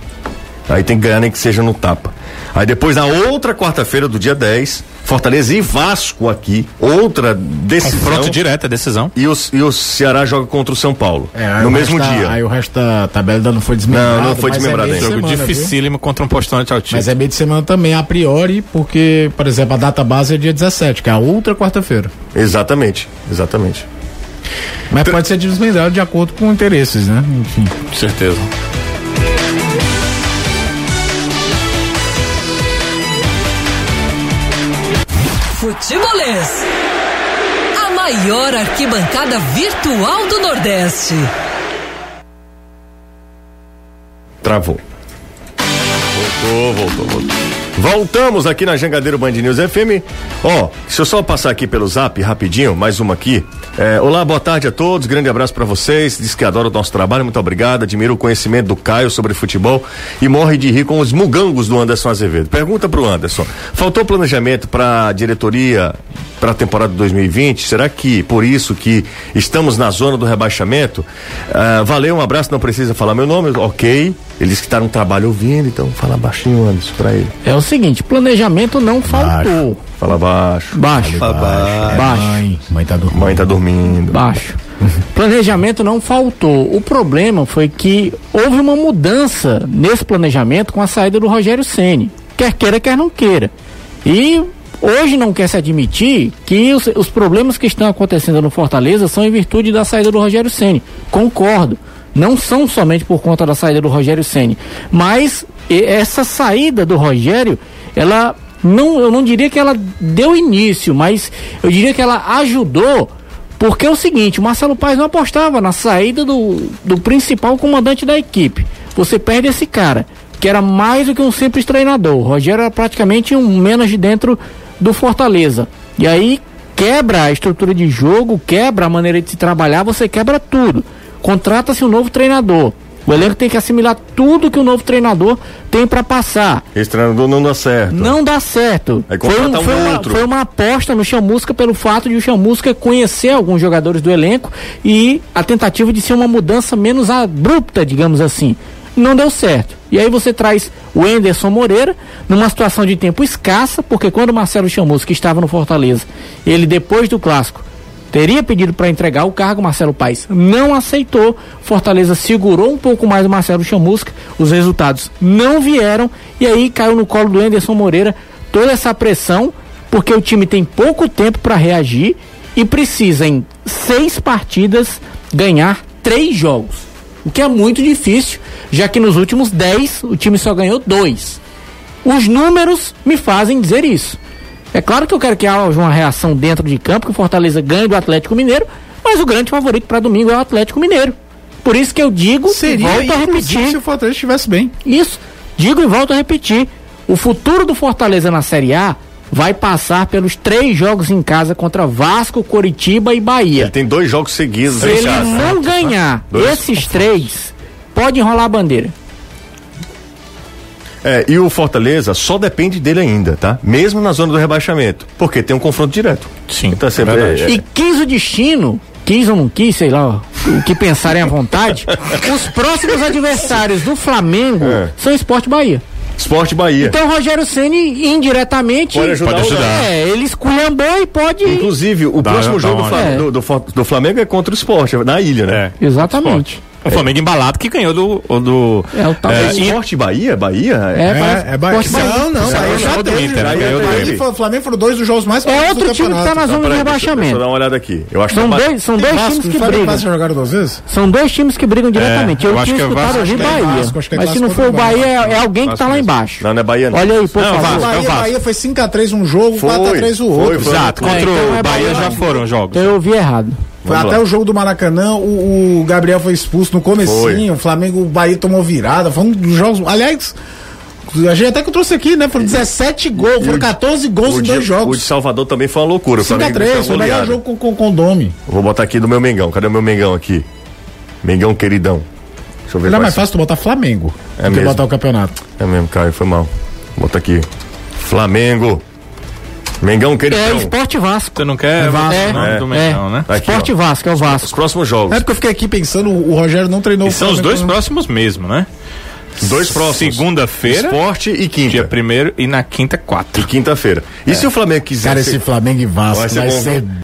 Aí tem que ganhar nem que seja no tapa. Aí depois na outra quarta-feira do dia 10, Fortaleza e Vasco aqui, outra decisão. Confronto direto, é decisão. E o, e o Ceará joga contra o São Paulo. É, no mesmo da- dia. Aí o resto da tabela ainda não foi desmembrado. Não, não foi desmembrado é meio ainda. Jogo semana, viu? dificílimo contra um postulante altíssimo. Mas é meio de semana também, a priori, porque, por exemplo, a data base é dia 17, que é a outra quarta-feira. Exatamente, exatamente. Mas pode ser desmembrado de acordo com interesses, né? Enfim. Com certeza. Futebolês. A maior arquibancada virtual do Nordeste. Travou. Voltou, voltou, voltou. Voltamos aqui na Jangadeiro Band News FM. Ó, deixa eu só passar aqui pelo zap rapidinho, mais uma aqui. É, olá, boa tarde a todos, grande abraço para vocês. Diz que adora o nosso trabalho, muito obrigado. Admiro o conhecimento do Caio sobre futebol e morre de rir com os mugangos do Anderson Azevedo. Pergunta pro Anderson: faltou planejamento para diretoria para a temporada de 2020? Será que por isso que estamos na zona do rebaixamento? Ah, valeu, um abraço, não precisa falar meu nome, ok. Ele disse que está no trabalho ouvindo, então fala baixinho, Anderson, pra ele. É o seguinte, planejamento não faltou. Fala baixo. Baixo. Baixo. Mãe, mãe tá dormindo. Mãe tá dormindo. Baixo. planejamento não faltou. O problema foi que houve uma mudança nesse planejamento com a saída do Rogério Ceni. Quer queira, quer não queira. E hoje não quer se admitir que os, os problemas que estão acontecendo no Fortaleza são em virtude da saída do Rogério Ceni. Concordo. Não são somente por conta da saída do Rogério Ceni, mas essa saída do Rogério, ela não, eu não diria que ela deu início, mas eu diria que ela ajudou porque é o seguinte, o Marcelo Paes não apostava na saída do, do principal comandante da equipe. Você perde esse cara, que era mais do que um simples treinador. O Rogério era praticamente um menos de dentro do Fortaleza. E aí quebra a estrutura de jogo, quebra a maneira de se trabalhar, você quebra tudo. Contrata-se um novo treinador. O elenco tem que assimilar tudo que o novo treinador tem para passar. Esse treinador não dá certo. Não dá certo. Foi, um foi uma, outro. foi uma aposta no Chamusca pelo fato de o Chamusca conhecer alguns jogadores do elenco e a tentativa de ser uma mudança menos abrupta, digamos assim. Não deu certo. E aí você traz o Enderson Moreira numa situação de tempo escassa, porque quando o Marcelo Chamusca estava no Fortaleza, ele depois do clássico teria pedido para entregar o cargo, Marcelo Paes não aceitou. Fortaleza segurou um pouco mais o Marcelo Chamusca, os resultados não vieram e aí caiu no colo do Anderson Moreira toda essa pressão, porque o time tem pouco tempo para reagir e precisa em seis partidas ganhar três jogos, o que é muito difícil, já que nos últimos dez o time só ganhou dois. Os números me fazem dizer isso. É claro que eu quero que haja uma reação dentro de campo, que o Fortaleza ganhe do Atlético Mineiro, mas o grande favorito para domingo é o Atlético Mineiro. Por isso que eu digo e Seria, volto a repetir. se o Fortaleza estivesse bem. Isso, digo e volto a repetir. O futuro do Fortaleza na Série A vai passar pelos três jogos em casa contra Vasco, Coritiba e Ele Bahia. tem dois jogos seguidos Se em ele casa. não ganhar Dois esses três, pode enrolar a bandeira. É, e o Fortaleza só depende dele ainda, tá? Mesmo na zona do rebaixamento. Porque tem um confronto direto. Sim, Então sempre verdade. é, E quis o destino, quis ou não quis, sei lá, o que pensarem à vontade, os próximos adversários do Flamengo É. são Esporte Bahia. Esporte Bahia. Então o Rogério Ceni indiretamente Pode ajudar Pode o ajudar. É, ele esculhambou e pode. Inclusive, o Dá- próximo dá jogo do, uma Fla- olhada. do, do do Flamengo é contra o esporte, na ilha, né? É. Exatamente. O Flamengo embalado que ganhou do. o do É, o tal É, e- Esporte Bahia? Bahia? É, parece- É, é Bahia. Não, não, Isso Bahia já é do. Inter, Bahia ganhou do Bahia Inter. e Fla- Flamengo foram dois dos jogos mais É fortes do outro time que tá na zona de Peraí, deixa, eu rebaixamento. dar uma olhada aqui. Eu acho São que dois, são dois Vasco, times que e brigam. Jogaram duas vezes? São dois times que brigam diretamente. eu eu acho que é Vasco, é Bahia. Vasco, acho que é Mas se não for o contra o Bahia, é, é alguém que tá lá embaixo. Não, não é Bahia, não. Olha aí, por favor. Vasco. Bahia, foi 5x3 um jogo, Foi, 4x3 o outro. Exato, É, contra então é o Bahia Bahia. já foram jogos. Então eu ouvi errado. Foi até lá. o jogo do Maracanã, o, o Gabriel foi expulso no comecinho, o Flamengo, o Bahia tomou virada, foi um dos jogos, aliás, a gente até que eu trouxe aqui, né, foram 17 gols, foram 14 gols em dois o de jogos. Salvador também foi uma loucura. O Flamengo deu 5x3, uma foi o melhor jogo com, com, Domi. Vou botar aqui do meu Mengão. Cadê o meu Mengão aqui? Mengão queridão. Deixa eu ver Não é mais fácil tu botar Flamengo É do que mesmo. botar o campeonato. É mesmo, Caio, foi mal. Bota aqui. Flamengo. Mengão É queridão. Esporte Vasco. Você não quer É, botar é, o nome do Mengão, né? Tá aqui, Esporte ó. Vasco, é o Os Vasco. próximos jogos. É porque eu fiquei aqui pensando, o Rogério não treinou E o são os dois próximos mesmo, né? Dois próximos. Segunda-feira, Esporte e quinta. dia primeiro, e na quinta, quatro. E quinta-feira. E se o Flamengo quiser. Cara, ser- esse Flamengo e Vasco Vai vai ser ser, bom.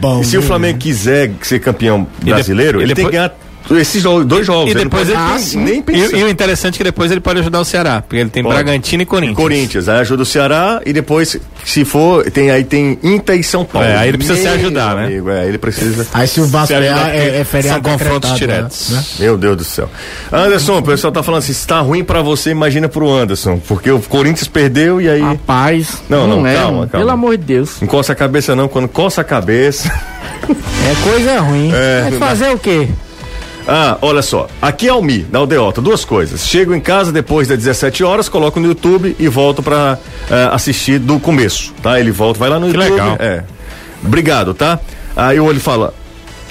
bom. E se o? Flamengo quiser ser campeão brasileiro, e ele tem que ganhar esses dois jogos. E Ele depois não ele pode tem- nem pensar. E, e o interessante é que depois ele pode ajudar o Ceará, porque ele tem Pode. Bragantino e Corinthians. Corinthians, aí ajuda o Ceará e depois, se for, tem aí tem Inter e São Paulo. É, aí ele precisa se ajudar, né? amigo, é, ele precisa. Aí se o Vasco Se ajudar, é, porque é, é feriado são confrontos decretado, diretos. Né? Meu Deus do céu. Anderson, o pessoal tá falando assim, se tá ruim pra você, imagina pro Anderson, porque o Corinthians perdeu e aí Rapaz, Não, não, é, calma, calma. Pelo amor de Deus. não coça a cabeça não, quando coça a cabeça. É coisa ruim. É, Vai fazer o quê? Ah, olha só. Aqui é Almi, na Aldeota. Duas coisas. Chego em casa depois das 17 horas, coloco no YouTube e volto pra eh, assistir do começo, tá? Ele volta, vai lá no Que YouTube. legal. É. Obrigado, tá? Aí o olho fala.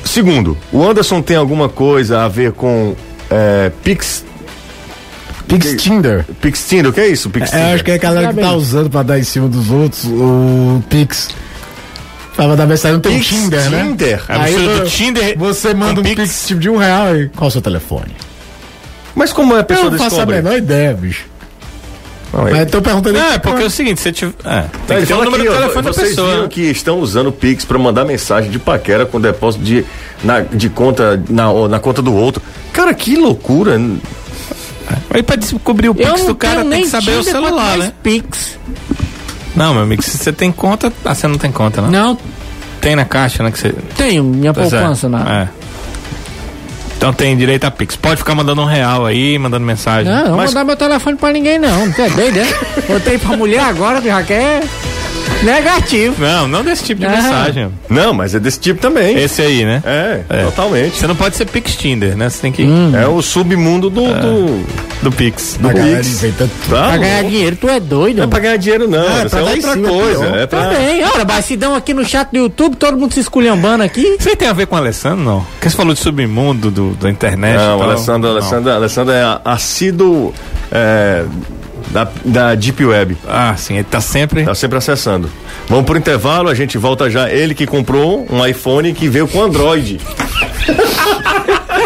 Segundo, o Anderson tem alguma coisa a ver com eh, Pix. Pix Tinder. Pix Tinder, o que é isso? Pix É, acho que é a galera que tá usando pra dar em cima dos outros o Pix. Pra mandar mensagem, não tem Pix Tinder, né? Tinder. A Aí vo- do Tinder Você manda um Pix, Pix. tipo de um real e qual o seu telefone? Mas como é a pessoa Eu não faço a menor ideia, bicho. Não, é- Mas tô perguntando Não, é porque é o seguinte, você tiver. É, Tá, tem que ter o número aqui, do ó, telefone da vocês pessoa. viram que estão usando o Pix para mandar mensagem de paquera com depósito de, na, de conta na, na conta do outro. Cara, que loucura. Aí pra descobrir o Pix do cara tem que saber o celular, né? Pix. Não, meu amigo, se você tem conta. Ah, você não tem conta, né? Não, Tem na caixa, né? Que você. tenho minha Pois é, poupança na. é. Então tem direito a Pix. Pode ficar mandando um real aí, mandando mensagem. Não, não vou Mas- dar meu telefone pra ninguém, não. Você é doido, né? Botei pra mulher agora, que já quer. Negativo. Não, não desse tipo de Ah. mensagem. Não, mas é desse tipo também. Esse aí, né? É, É. totalmente. Você não pode ser Pix Tinder, né? Você tem que. É o submundo do. do, Do Pix. do A galera Pix. Tá? Pra ganhar dinheiro, tu é doido. Não é pra ganhar dinheiro, não. É, isso pra é em outra cima, coisa. pior. É pra. Também. Ora, mas se dão aqui no chat do YouTube, todo mundo se esculhambando aqui. Isso aí tem a ver com o Alessandro, não? Porque você falou de submundo do, da internet. Não, tal. Alessandro, Não. Alessandro, Alessandro é a- assíduo é, da, da Deep Web. Ah, sim, ele tá sempre. Tá sempre acessando. Vamos pro intervalo, a gente volta já. Ele que comprou um iPhone que veio com Android.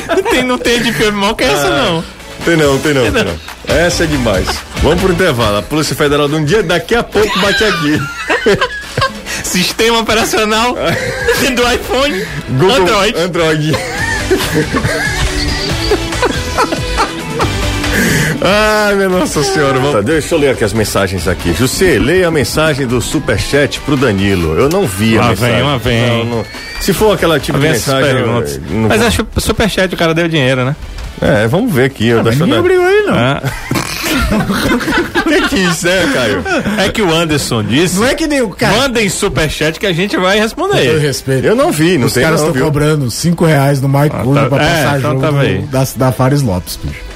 Não tem, não tem de filme mal que é essa, não. Tem não, tem não, tem não. Essa é demais. Vamos pro intervalo. A Polícia Federal de um dia, daqui a pouco bate aqui. Sistema operacional do iPhone Google Android. Android. Ai, minha Nossa Senhora. Vamos... Tá, deixa eu ler aqui as mensagens aqui. José, leia a mensagem do Superchat pro Danilo. Eu não vi a Lá mensagem. vem, lá vem. Não, não- Se for aquela tipo de mensagem. eu- perguntas. eu não Mas vou- acho que o superchat o cara deu dinheiro, né? É, vamos ver aqui. eu- eu Ninguém dar- abriu aí, não. Ah. O que que é isso, é, Caio? É que o Anderson disse. Não é que nem o cara. Mandem superchat que a gente vai responder. respeito. Eu não vi, não Os tem caras não, estão cobrando 5 reais no Mike Ah, tá- pra é, passar então jogo tá da, da Fares Lopes, bicho.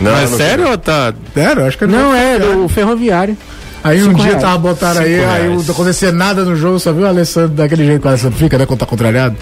Não, Mas não sério ou tá. Sério, acho que Não, é do ferroviário. Aí um dia reais. tava botando aí, Cinco aí reais. não acontecia nada no jogo, só viu o Alessandro daquele jeito que o Alessandro fica, né? Quando tá contrariado.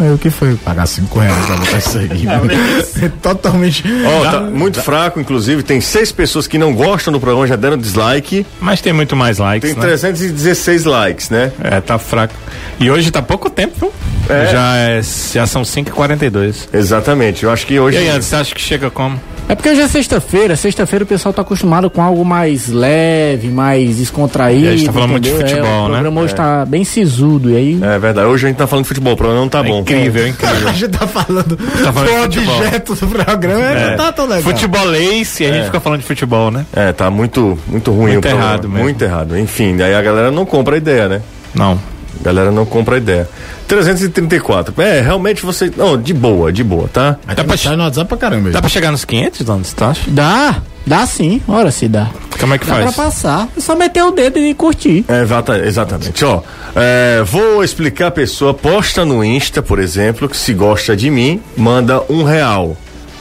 Aí o que foi? Pagar 5 reais pra botar isso aí. É Totalmente. Ó, tá muito fraco, inclusive. Tem seis pessoas que não gostam do programa, já deram dislike. Mas tem muito mais likes, Tem né? 316 likes, né? É, tá fraco. E hoje tá pouco tempo, viu? É. Já, é, já são 5h42. Exatamente. Eu acho que E hoje. aí, Anderson, você acha que chega como? É porque hoje é sexta-feira. Sexta-feira o pessoal tá acostumado com algo mais leve, mais descontraído. E a gente tá falando muito de futebol, é, O né? programa hoje tá bem sisudo. E aí. É verdade. Hoje a gente tá falando de futebol, o programa não tá bom. Incrível, incrível. A gente tá falando Tá falando do de futebol. objeto do programa, É. não tá tão legal. Futebolês e a gente fica falando de futebol, né? É, tá muito, muito ruim Muito o programa. errado mesmo. Muito errado. Enfim, daí a galera não compra a ideia, né? Não. A galera não compra a ideia. 334. É, realmente você. Não, de boa, de boa, tá? Mas Dá tem pra mensagem no WhatsApp pra caramba aí. Dá pra chegar nos 500, Anderson, tu acha? Dá, dá sim. Ora se dá. Como é que Dá faz? pra passar. É só meter o dedo e curtir. É, exata- exatamente. Ó, é, vou explicar a pessoa, posta no Insta, por exemplo, que se gosta de mim, manda um real.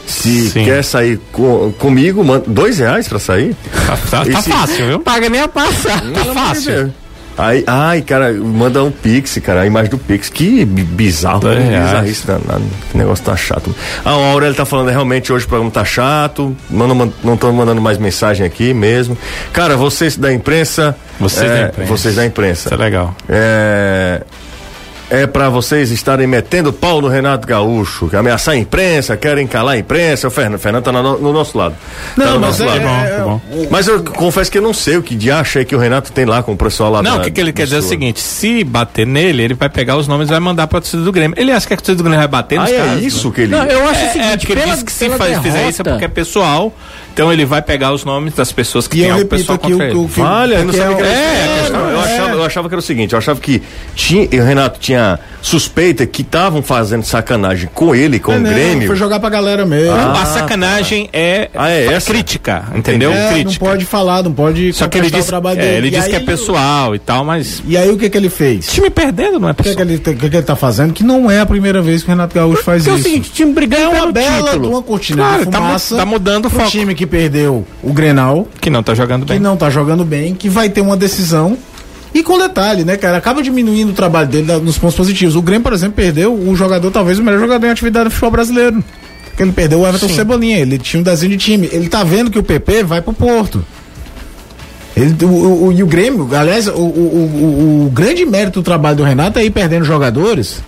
Se Sim. quer sair co- comigo, manda dois reais pra sair. Tá, tá- tá Esse- fácil, viu? Paga nem a passar. Tá fácil. Aí, ai, cara, manda um Pix, cara, a imagem do Pix. Que bi- bizarro, Dois né? reais. bizarrice danado. Que negócio tá chato. Ah, o Aurélio tá falando, realmente hoje o programa tá chato. Não, não, não tô mandando mais mensagem aqui mesmo. Cara, vocês da imprensa. Vocês é, da imprensa. Vocês da imprensa. Isso é legal. É. É pra vocês estarem metendo pau no Renato Gaúcho, que ameaçar a imprensa, querem calar a imprensa. O Fernando, Fernando tá no, no nosso lado. tá no mas nosso é- lado. Bom, é- tá bom. Mas eu confesso que eu não sei o que de acha aí que o Renato tem lá com o pessoal lá Não, o que, que ele quer dizer é o seguinte: se bater nele, ele vai pegar os nomes e vai mandar pra torcida do Grêmio. Ele acha que a torcida do Grêmio vai bater nos Ah, é isso né? que ele. Não, eu acho o É, seguinte, é, ele pela, disse que se faz, fizer isso é porque é pessoal. Então ele vai pegar os nomes das pessoas que E tem algo pessoal aqui contra o, ele. o que. Olha, eu não sabia que era é- isso. é, eu, é. achava, eu achava que era o seguinte, eu achava que tinha, o Renato tinha tinha suspeita que estavam fazendo sacanagem com ele, com É, o não, Grêmio. Foi jogar pra galera mesmo. Ah, a sacanagem é, Ah, é essa? crítica, entendeu? É, não crítica. pode falar, não pode Só que ele contestar disse, o trabalho é, dele. ele E disse que é pessoal e tal, mas E aí o que que ele fez? time perdendo não é O que, que, pessoal. ele, o que, que ele tá fazendo? Que não é a primeira vez que o Renato Gaúcho faz Porque é o isso. seguinte, time brigando é uma bela título. uma cortina Claro, de tá fumaça. tá mudando o foco. time que perdeu o Grenal, Que não tá jogando que bem. não tá jogando bem, que vai ter uma decisão. E com detalhe, né, cara? Acaba diminuindo o trabalho dele da- nos pontos positivos. O Grêmio, por exemplo, perdeu o jogador, talvez o melhor jogador em atividade do futebol brasileiro. Porque ele perdeu o Everton Cebolinha. Ele tinha um desenho de time. Ele tá vendo que o PP vai pro Porto. Ele, o, o- o- e o Grêmio, aliás, o, o, o- o grande mérito do trabalho do Renato é ir perdendo jogadores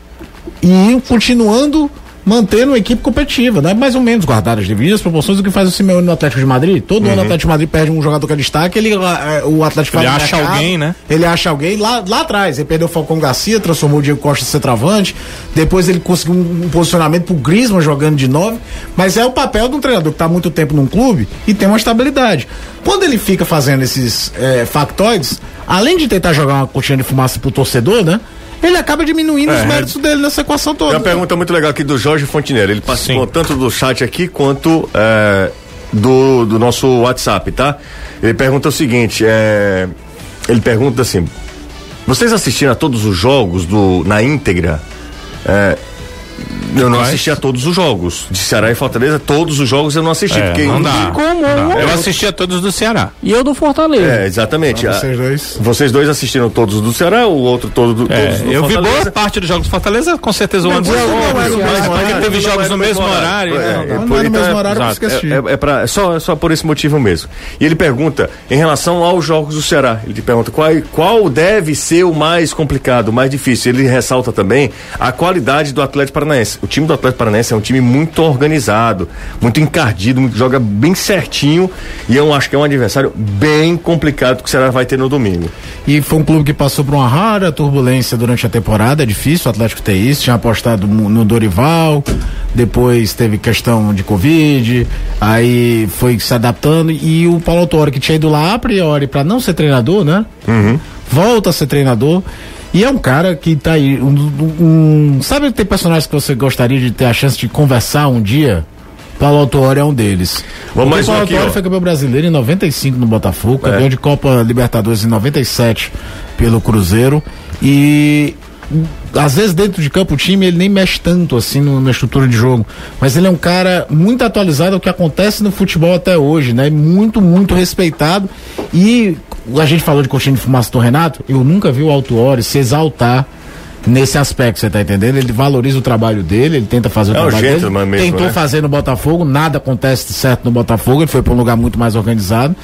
e ir continuando mantendo uma equipe competitiva, né? Mais ou menos guardar as devidas proporções do que faz o Simeone no Atlético de Madrid. Todo ano o Atlético de Madrid perde um jogador que é destaque, ele, eh, o Atlético Ele acha mercado, alguém, né? Ele acha alguém lá, lá atrás. Ele perdeu o Falcão Garcia, transformou o Diego Costa em centroavante. Depois ele conseguiu um, um posicionamento pro Griezmann jogando de nove. Mas é o papel de um treinador que está há muito tempo num clube e tem uma estabilidade. Quando ele fica fazendo esses eh, factoides, além de tentar jogar uma cortina de fumaça pro torcedor, né? Ele acaba diminuindo os méritos dele nessa equação toda. Tem uma pergunta muito legal aqui do Jorge Fontinelli. Ele participou Sim. tanto do chat aqui quanto é, do, do nosso WhatsApp, tá? Ele pergunta o seguinte: é, ele pergunta assim: vocês assistiram a todos os jogos do, na íntegra? É, eu não assisti a todos os jogos. De Ceará e Fortaleza, todos os jogos eu não assisti. É, porque não dá. Como? Não dá. Eu assisti a todos do Ceará. E eu do Fortaleza. É, exatamente. Ah, vocês dois. Vocês dois assistiram todos do Ceará, o outro todo do, É, todos do eu vi Fortaleza. boa parte dos jogos do Fortaleza, com certeza o Não, não, não, não, mas não, porque não, teve não jogos é no mesmo horário. É, né? é, Não, por- é no então mesmo horário, por isso que exato, assisti. é, é, é pra- só, só por esse motivo mesmo. E ele pergunta, em relação aos jogos do Ceará, ele pergunta qual, qual deve ser o mais complicado, o mais difícil. Ele ressalta também a qualidade do Atlético Paranaense. O time do Atlético Paranaense é um time muito organizado, muito encardido, muito- joga bem certinho e eu acho que é um adversário bem complicado que o Ceará vai ter no domingo. E foi um clube que passou por uma rara turbulência durante a temporada. É difícil o Atlético ter isso. Tinha apostado no Dorival, depois teve questão de Covid, aí foi se adaptando. E o Paulo Autori, que tinha ido lá a priori para não ser treinador, né? Volta a ser treinador. E é um cara que tá aí. Um, um- um- sabe tem personagens que você gostaria de ter a chance de conversar um dia? Paulo Autori é um deles. Vamos mais o um Paulo aqui, Autori ó. foi campeão brasileiro em 95 no Botafogo, É. campeão de Copa Libertadores em 97 pelo Cruzeiro e às vezes dentro de campo o time ele nem mexe tanto assim no- na estrutura de jogo, mas ele é um cara muito atualizado ao que acontece no futebol até hoje, né? Muito, muito respeitado. E a gente falou de coxinha de fumaça do Renato, eu nunca vi o Autuori se exaltar nesse aspecto, você tá entendendo? Ele valoriza o trabalho dele, ele tenta fazer o É trabalho dele. mesmo, Tentou né? fazer no Botafogo, nada acontece certo no Botafogo, ele foi para um lugar muito mais organizado.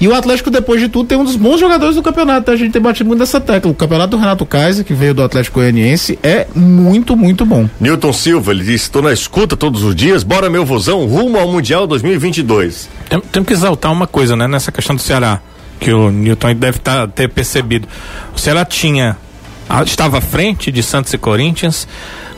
E o Atlético, depois de tudo, tem um dos bons jogadores do campeonato. A gente tem batido muito nessa tecla. O campeonato do Renato Kaiser, que veio do Atlético Goianiense, é muito, muito bom. Newton Silva, ele disse: estou na escuta todos os dias, bora meu vozão, rumo ao Mundial 2022. Tem- Temos que exaltar uma coisa, né, nessa questão do Ceará, que o Newton deve tá- ter percebido. O Ceará tinha, estava à frente de Santos e Corinthians.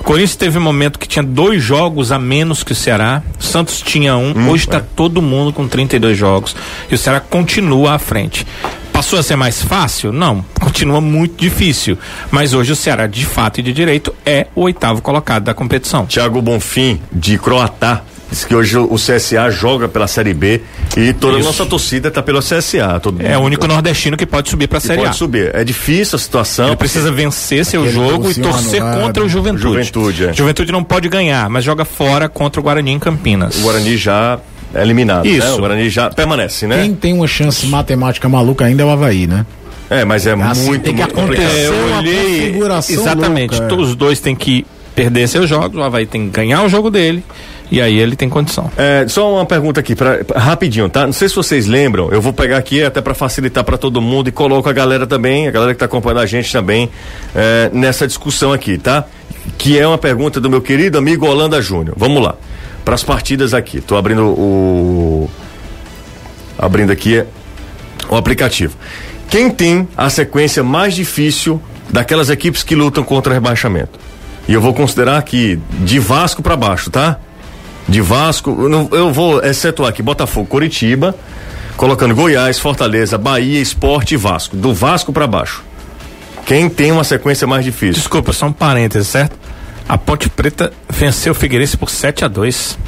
O Corinthians teve um momento que tinha dois jogos a menos que o Ceará. Santos tinha um. Hoje está todo mundo com 32 jogos. E o Ceará continua à frente. Passou a ser mais fácil? Não. Continua muito difícil. Mas hoje o Ceará, de fato e de direito, é o oitavo colocado da competição. Tiago Bonfim, de Croatá, disse que hoje o CSA joga pela Série B e toda a Isso. nossa torcida está pelo CSA. Todo É o único nordestino que pode subir para a Série A. pode subir. É difícil a situação. Ele precisa vencer seu Aquele jogo e torcer anulado. contra o Juventude. Juventude, é. Juventude não pode ganhar, mas joga fora contra o Guarani em Campinas. O Guarani já é eliminado. Isso. Né? O Guarani já permanece, né? Quem tem uma chance matemática maluca ainda é o Havaí, né? É, mas é Assim, muito, tem que muito complicado. acontecer. É, eu uma olhei configuração exatamente. louca, é. Todos os dois têm que perder seus jogos. O Havaí tem que ganhar o jogo dele e aí ele tem condição. É, só uma pergunta aqui, pra, rapidinho, tá? Não sei se vocês lembram, eu vou pegar aqui até para facilitar para todo mundo e coloco a galera também, a galera que tá acompanhando a gente também é, nessa discussão aqui, tá? Que é uma pergunta do meu querido amigo Holanda Júnior. Vamos lá. Para as partidas aqui, tô abrindo o abrindo aqui o aplicativo. Quem tem a sequência mais difícil daquelas equipes que lutam contra rebaixamento? E eu vou considerar aqui de Vasco para baixo, tá? De Vasco, eu, vou excetuar aqui Botafogo, Curitiba, colocando Goiás, Fortaleza, Bahia, Esporte e Vasco. Do Vasco para baixo. Quem tem uma sequência mais difícil? Desculpa, só um parêntese, certo? A Ponte Preta venceu o Figueirense por 7 a 2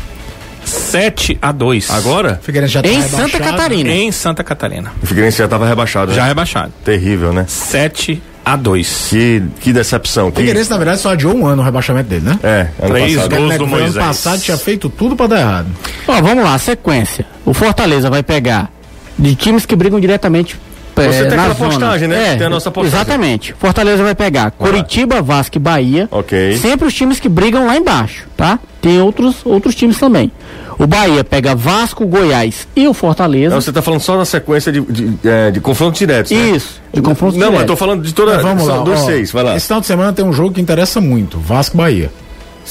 7 a 2 Agora? Figueirense já tá Em rebaixado. Santa Catarina. Em Santa Catarina. O Figueirense já estava rebaixado. Já né? rebaixado. Terrível, né? 7 a 2 Que, que decepção. O Que, Figueirense, na verdade, só adiou um ano o rebaixamento dele, né? é, ano Três passado. gols. Né, do que foi ano Moisés. passado tinha feito tudo pra dar errado. Ó, vamos lá, sequência. O Fortaleza vai pegar de times que brigam diretamente é, Você tem na aquela zona. postagem, né? É, Tem a nossa postagem. Exatamente. Fortaleza vai pegar Curitiba, Vasco e Bahia. Ok. Sempre os times que brigam lá embaixo, tá? Tem outros, outros times também. O Bahia pega Vasco, Goiás e o Fortaleza. Não, você tá falando só na sequência de, de, é, de confrontos diretos, né? Isso, de confrontos Não, mas eu diretos. tô falando de toda. Mas vamos são lá. Dos ó, seis, vai lá. Esse final de semana tem um jogo que interessa muito: Vasco Bahia.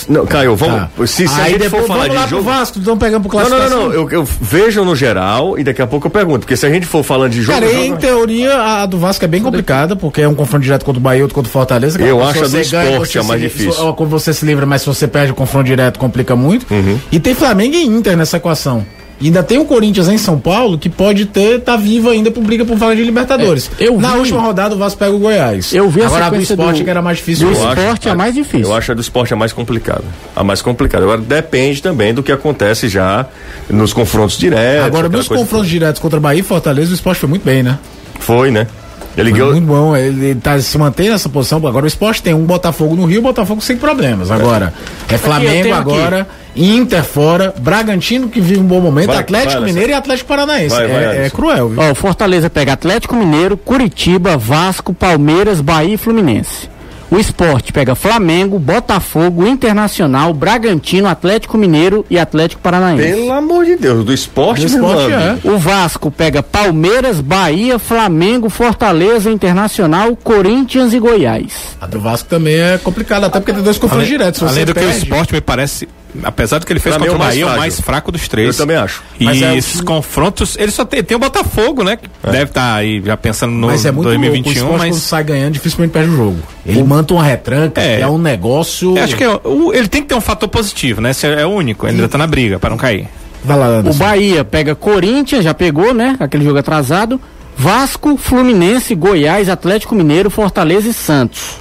Não, Caio, vamos. Tá. Se, se a Aí gente depois for falar vamos lá de jogo. pro Vasco, estão pegando pro Não, não, classificação. não, não. Eu, eu vejo no geral e daqui a pouco eu pergunto. Porque se a gente for falando de jogo. Cara, jogo- em teoria, a do Vasco é bem complicada, porque é um confronto direto contra o Bahia, outro contra o Fortaleza. Eu acho a do ganha, esporte a mais se- difícil. Quando você se livra, mas se você perde o confronto direto, complica muito. Uhum. E tem Flamengo e Inter nessa equação. E ainda tem o Corinthians em São Paulo, que pode ter, tá vivo ainda por briga por vaga de Libertadores. É, eu Na vi- última rodada, o Vasco pega o Goiás. Eu vi a Agora a do esporte do- que era mais difícil. do eu Eu acho. esporte é a mais difícil. Eu acho a do esporte a mais complicada. A mais complicada. Agora depende também do que acontece já nos confrontos diretos. Agora, nos confrontos diretos contra Bahia e Fortaleza, o esporte foi muito bem, né? Foi, né? Ele ganhou. muito bom, ele tá, se mantém nessa posição. Agora o esporte tem um Botafogo no Rio, Botafogo sem problemas. Agora é Flamengo agora, Inter fora, Bragantino que vive um bom momento, Vai, Atlético vai, Mineiro e Atlético Paranaense. Vai, vai, é, é cruel, viu? Ó, o Fortaleza pega Atlético Mineiro, Curitiba, Vasco, Palmeiras, Bahia e Fluminense. O esporte pega Flamengo, Botafogo, Internacional, Bragantino, Atlético Mineiro e Atlético Paranaense. Pelo amor de Deus, do esporte, Do esporte, é. O Vasco pega Palmeiras, Bahia, Flamengo, Fortaleza, Internacional, Corinthians e Goiás. A do Vasco também é complicada, até porque tem dois confrontos diretos. Além do que o perde- esporte me parece, apesar do que ele fez Pra mim contra o é o mais Bahia, é o frágil. mais fraco dos três. Eu também acho. E Mas é o esses que- confrontos, ele só tem, tem o Botafogo, né? Que deve estar aí já pensando no Mas é muito louco, o 2021, esporte quando mas sai ganhando, dificilmente perde o jogo. Ele manta uma retranca, É. é um negócio... eu acho que é o- ele tem que ter um fator positivo, né? Esse é o único, ele ainda tá na briga para não cair. Vai lá, O. Bahia pega Corinthians, já pegou, né? Aquele jogo atrasado. Vasco, Fluminense, Goiás, Atlético Mineiro, Fortaleza e Santos.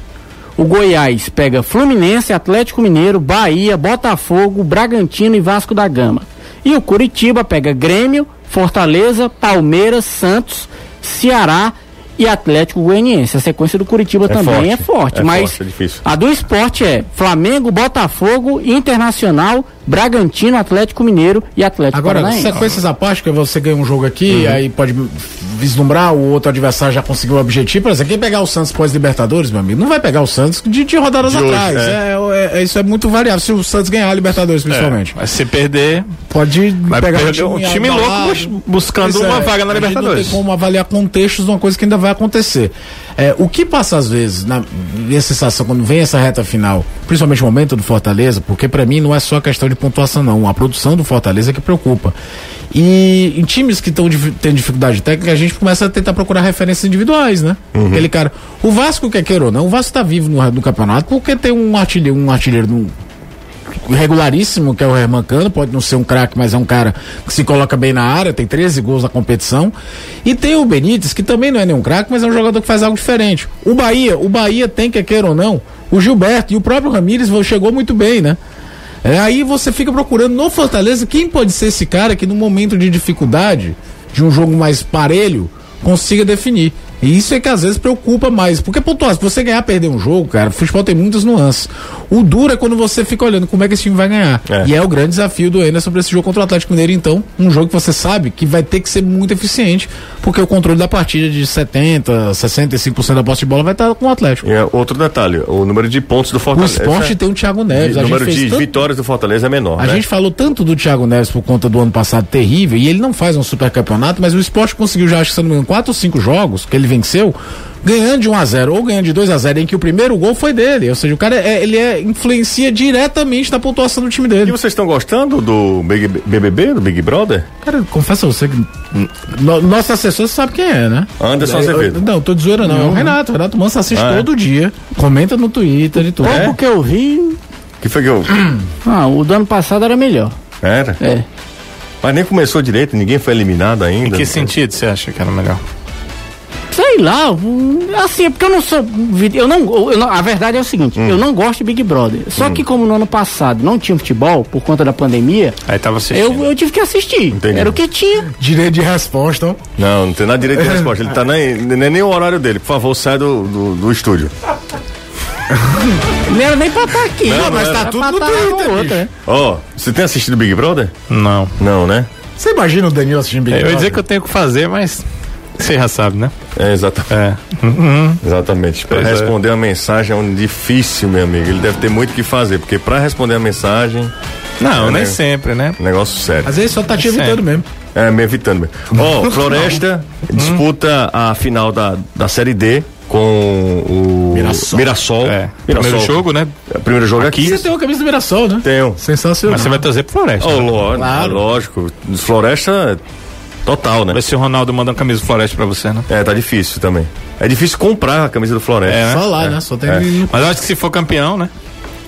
O Goiás pega Fluminense, Atlético Mineiro, Bahia, Botafogo, Bragantino e Vasco da Gama. E o Curitiba pega Grêmio, Fortaleza, Palmeiras, Santos, Ceará e Atlético Goianiense. A sequência do Curitiba também forte, é forte, é mas forte, é difícil. a do esporte é Flamengo, Botafogo, Internacional, Bragantino, Atlético Mineiro e Atlético é Agora, Paranaense. sequências à parte, que você ganha um jogo aqui, Uhum. aí pode vislumbrar, o outro adversário já conseguiu o objetivo. Por exemplo, quem pegar o Santos pós-Libertadores, meu amigo, não vai pegar o Santos de, de rodadas De hoje, atrás. é. É, é- isso é muito variável. Se o Santos ganhar a Libertadores, principalmente. Mas se perder, Pode vai pegar perder um time abalado. louco bus- buscando Pois uma é, vaga na Libertadores. Não tem como avaliar contextos de uma coisa que ainda vai acontecer. É, o que passa às vezes, na minha sensação, quando vem essa reta final, principalmente o momento do Fortaleza, porque pra mim não é só questão de pontuação, não. A produção do Fortaleza é que preocupa. E em times que estão tendo dificuldade técnica, a gente começa a tentar procurar referências individuais, né? Aquele cara. O Vasco, quer queira ou não, o Vasco tá vivo no, no campeonato porque tem um artilheiro, um artilheiro um regularíssimo, que é o Herman Cano, pode não ser um craque, mas é um cara que se coloca bem na área, tem 13 gols na competição. E tem o Benítez, que também não é nenhum craque, mas é um jogador que faz algo diferente. O Bahia, o Bahia tem, quer queira ou não, o Gilberto e o próprio Ramires chegou muito bem, né? É, aí você fica procurando no Fortaleza quem pode ser esse cara que no momento de dificuldade, de um jogo mais parelho, consiga definir. E isso é que às vezes preocupa mais. Porque, pontuar, se você ganhar, perder um jogo, cara, futebol tem muitas nuances. O duro é quando você fica olhando como é que esse time vai ganhar. É. E é o grande desafio do Anderson para esse jogo contra o Atlético Mineiro, então. Um jogo que você sabe que vai ter que ser muito eficiente, porque o controle da partida de 70%, 65% da posse de bola vai estar com o Atlético. É outro detalhe, o número de pontos do O Fortaleza. esporte tem o Thiago Neves. O número de tanto- vitórias do Fortaleza é menor. A né? gente falou tanto do Thiago Neves por conta do ano passado terrível, e ele não faz um super campeonato, mas o esporte conseguiu já, acho que se não me engano, 4 ou 5 jogos que ele venceu, ganhando de 1 a 0 ou ganhando de 2 a 0 em que o primeiro gol foi dele. Ou seja, o cara é, ele é, influencia diretamente na pontuação do time E dele. vocês estão gostando do Big BBB, do Big Brother? Cara, confesso a você que. no- nosso assessor sabe quem é, né? Anderson Azevedo. Não, tô de zoeira não. É o Renato. O Renato Manso assiste Ah, é? todo dia, comenta no Twitter e tudo. Pouco que eu vi, Que foi que eu. ah, o do ano passado era melhor. Era? É. Mas nem começou direito, ninguém foi eliminado Em ainda. que sentido você acha que era melhor? Sei lá, hum, assim, é porque eu não sou. Eu não, eu não- a verdade é o seguinte, Hum. eu não gosto de Big Brother. Só que como no ano passado não tinha futebol, por conta da pandemia, Aí tava assistindo. eu, eu tive que assistir. Entendi. Era o que tinha. Direito de resposta. ó. Não, não tem nada direito de resposta. Ele tá nem, nem, nem o horário dele. Por favor, sai do, do, do estúdio. Não era nem pra estar aqui. Não, mas era tá tudo pra no tá Twitter, né? Ó, você tem assistido Big Brother? Não. Não, né? Você imagina o Danilo assistindo Big Eu ia Brother? dizer que eu tenho que fazer, mas você já sabe, né? É, exatamente. É. Exatamente. Para é. responder a mensagem é um difícil, meu amigo. Ele deve ter muito o que fazer, porque para responder a mensagem, Não, É, nem né? sempre, né? negócio sério. Às vezes só tá te evitando mesmo. É, me evitando mesmo. Ó, Floresta disputa a final da, da Série D com o Mirassol. Mirassol. É. Mirassol. Primeiro jogo, né? É, Primeiro jogo aqui. Você tem uma camisa do Mirassol, né? Tenho. Sensacional. Mas você vai trazer pro Floresta. Oh, né? lógico, Claro. lógico. Floresta total, né? Vai ser o Ronaldo manda uma camisa do Floresta pra você, né? É, tá difícil também. É difícil comprar a camisa do Floresta. É, né? Só lá, né? Só tem. É. Mas eu acho que se for campeão, né?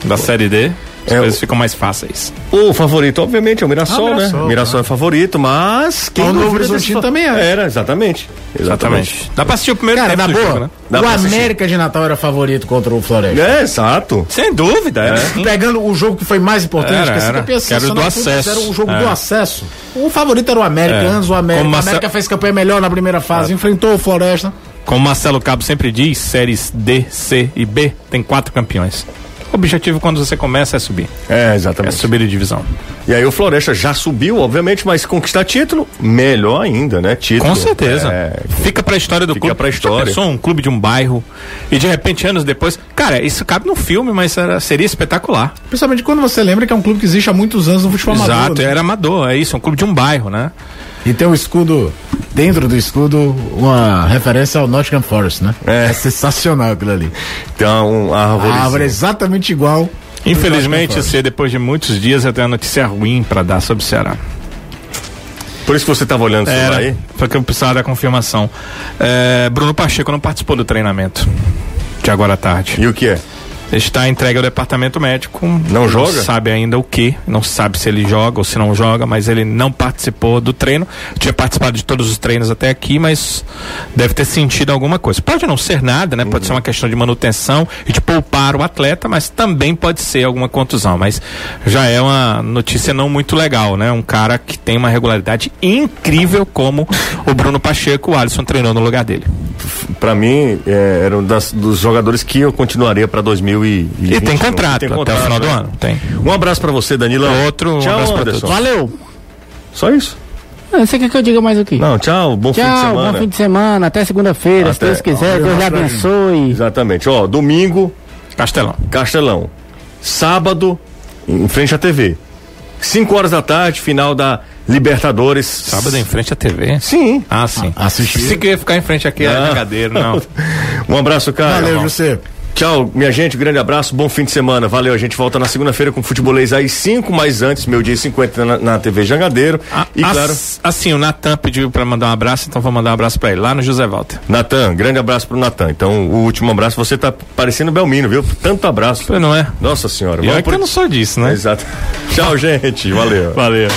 Da Série D, as É, coisas ficam mais fáceis. O favorito, obviamente, é o Mirassol, Ah, o né? Mirassol, Mirassol é favorito, mas quem o Novo Horizontino também é. Era, exatamente. Exatamente. Dá pra assistir o primeiro Cara, tempo na do boa, jogo, né? Dá o. América de Natal era favorito contra o Floresta. É, exato. Sem dúvida, é. Pegando o jogo que foi mais importante, Era, que era. Que era do acesso. Era o jogo É. do acesso. O favorito era o América, É. antes o América. Como O América fez campanha melhor na primeira fase, enfrentou o Floresta. Como Marcelo Cabo sempre diz, séries D, C e B tem quatro campeões. O objetivo quando você começa é subir. É, É exatamente. subir de divisão. E aí o Floresta já subiu, obviamente, mas conquistar título, melhor ainda, né? Título. Com certeza. É, Fica pra história do Fica clube. pra história. Pensou um clube de um bairro e de repente anos depois. Cara, isso cabe no filme, mas era- seria espetacular. Principalmente quando você lembra que é um clube que existe há muitos anos no futebol Exato, amador. né? era amador, é isso, um clube de um bairro, né? E tem um escudo, dentro do escudo, uma referência ao Nottingham Forest, né? É. sensacional aquilo ali. uma, um árvore. A árvore é exatamente igual. Infelizmente, você, depois de muitos dias, eu tenho uma notícia ruim pra dar sobre o Ceará. Por isso que você tava olhando isso aí? porque eu precisava da confirmação. É, Bruno Pacheco não participou do treinamento de agora à tarde. E o que é? Está entregue ao departamento médico. Não joga? sabe ainda o que. Não sabe se ele joga ou se não joga, mas ele não participou do treino. Tinha participado de todos os treinos até aqui, mas deve ter sentido alguma coisa. Pode não ser nada, né? Pode ser uma questão de manutenção e de poupar o atleta, mas também pode ser alguma contusão. Mas já é uma notícia não muito legal, né? Um cara que tem uma regularidade incrível como o Bruno Pacheco, o Alisson treinou no lugar dele. Pra mim, é, era um das- dos jogadores que eu continuaria pra 2021. E tem contrato, até o final do né? ano. Tem. Um abraço pra você, Danila. Outro, um Tchau, abraço pra Anderson. todos. Valeu. Só isso? Ah, Você quer que eu diga mais o quê? Não, tchau. Bom fim de Tchau, semana. bom fim de semana. Até segunda-feira, se Até. Deus quiser. Deus lhe abençoe. Exatamente. Ó, domingo, Castelão. Castelão. Sábado, em frente à TV. 5 horas da tarde, final da Libertadores. Sábado em frente à TV? Sim. Ah, sim. assistir. Se queria ficar em frente aqui, é Não. jangadeiro, não. Um abraço, cara. Valeu, você. Tchau, minha gente, um grande abraço, bom fim de semana. Valeu, a gente volta na segunda-feira com futebolês às 5, mais antes, meu dia e 50 na, na TV Jangadeiro. e As- claro, Assim, o Natan pediu pra mandar um abraço, então vou mandar um abraço pra ele, lá no José Walter. Natan, grande abraço pro Natan. Então, o último abraço, você tá parecendo Belmino, viu? Tanto abraço. Pois não é? Nossa senhora. E que por- eu não sou disso, né? Exato. Tchau, gente. Valeu. Valeu.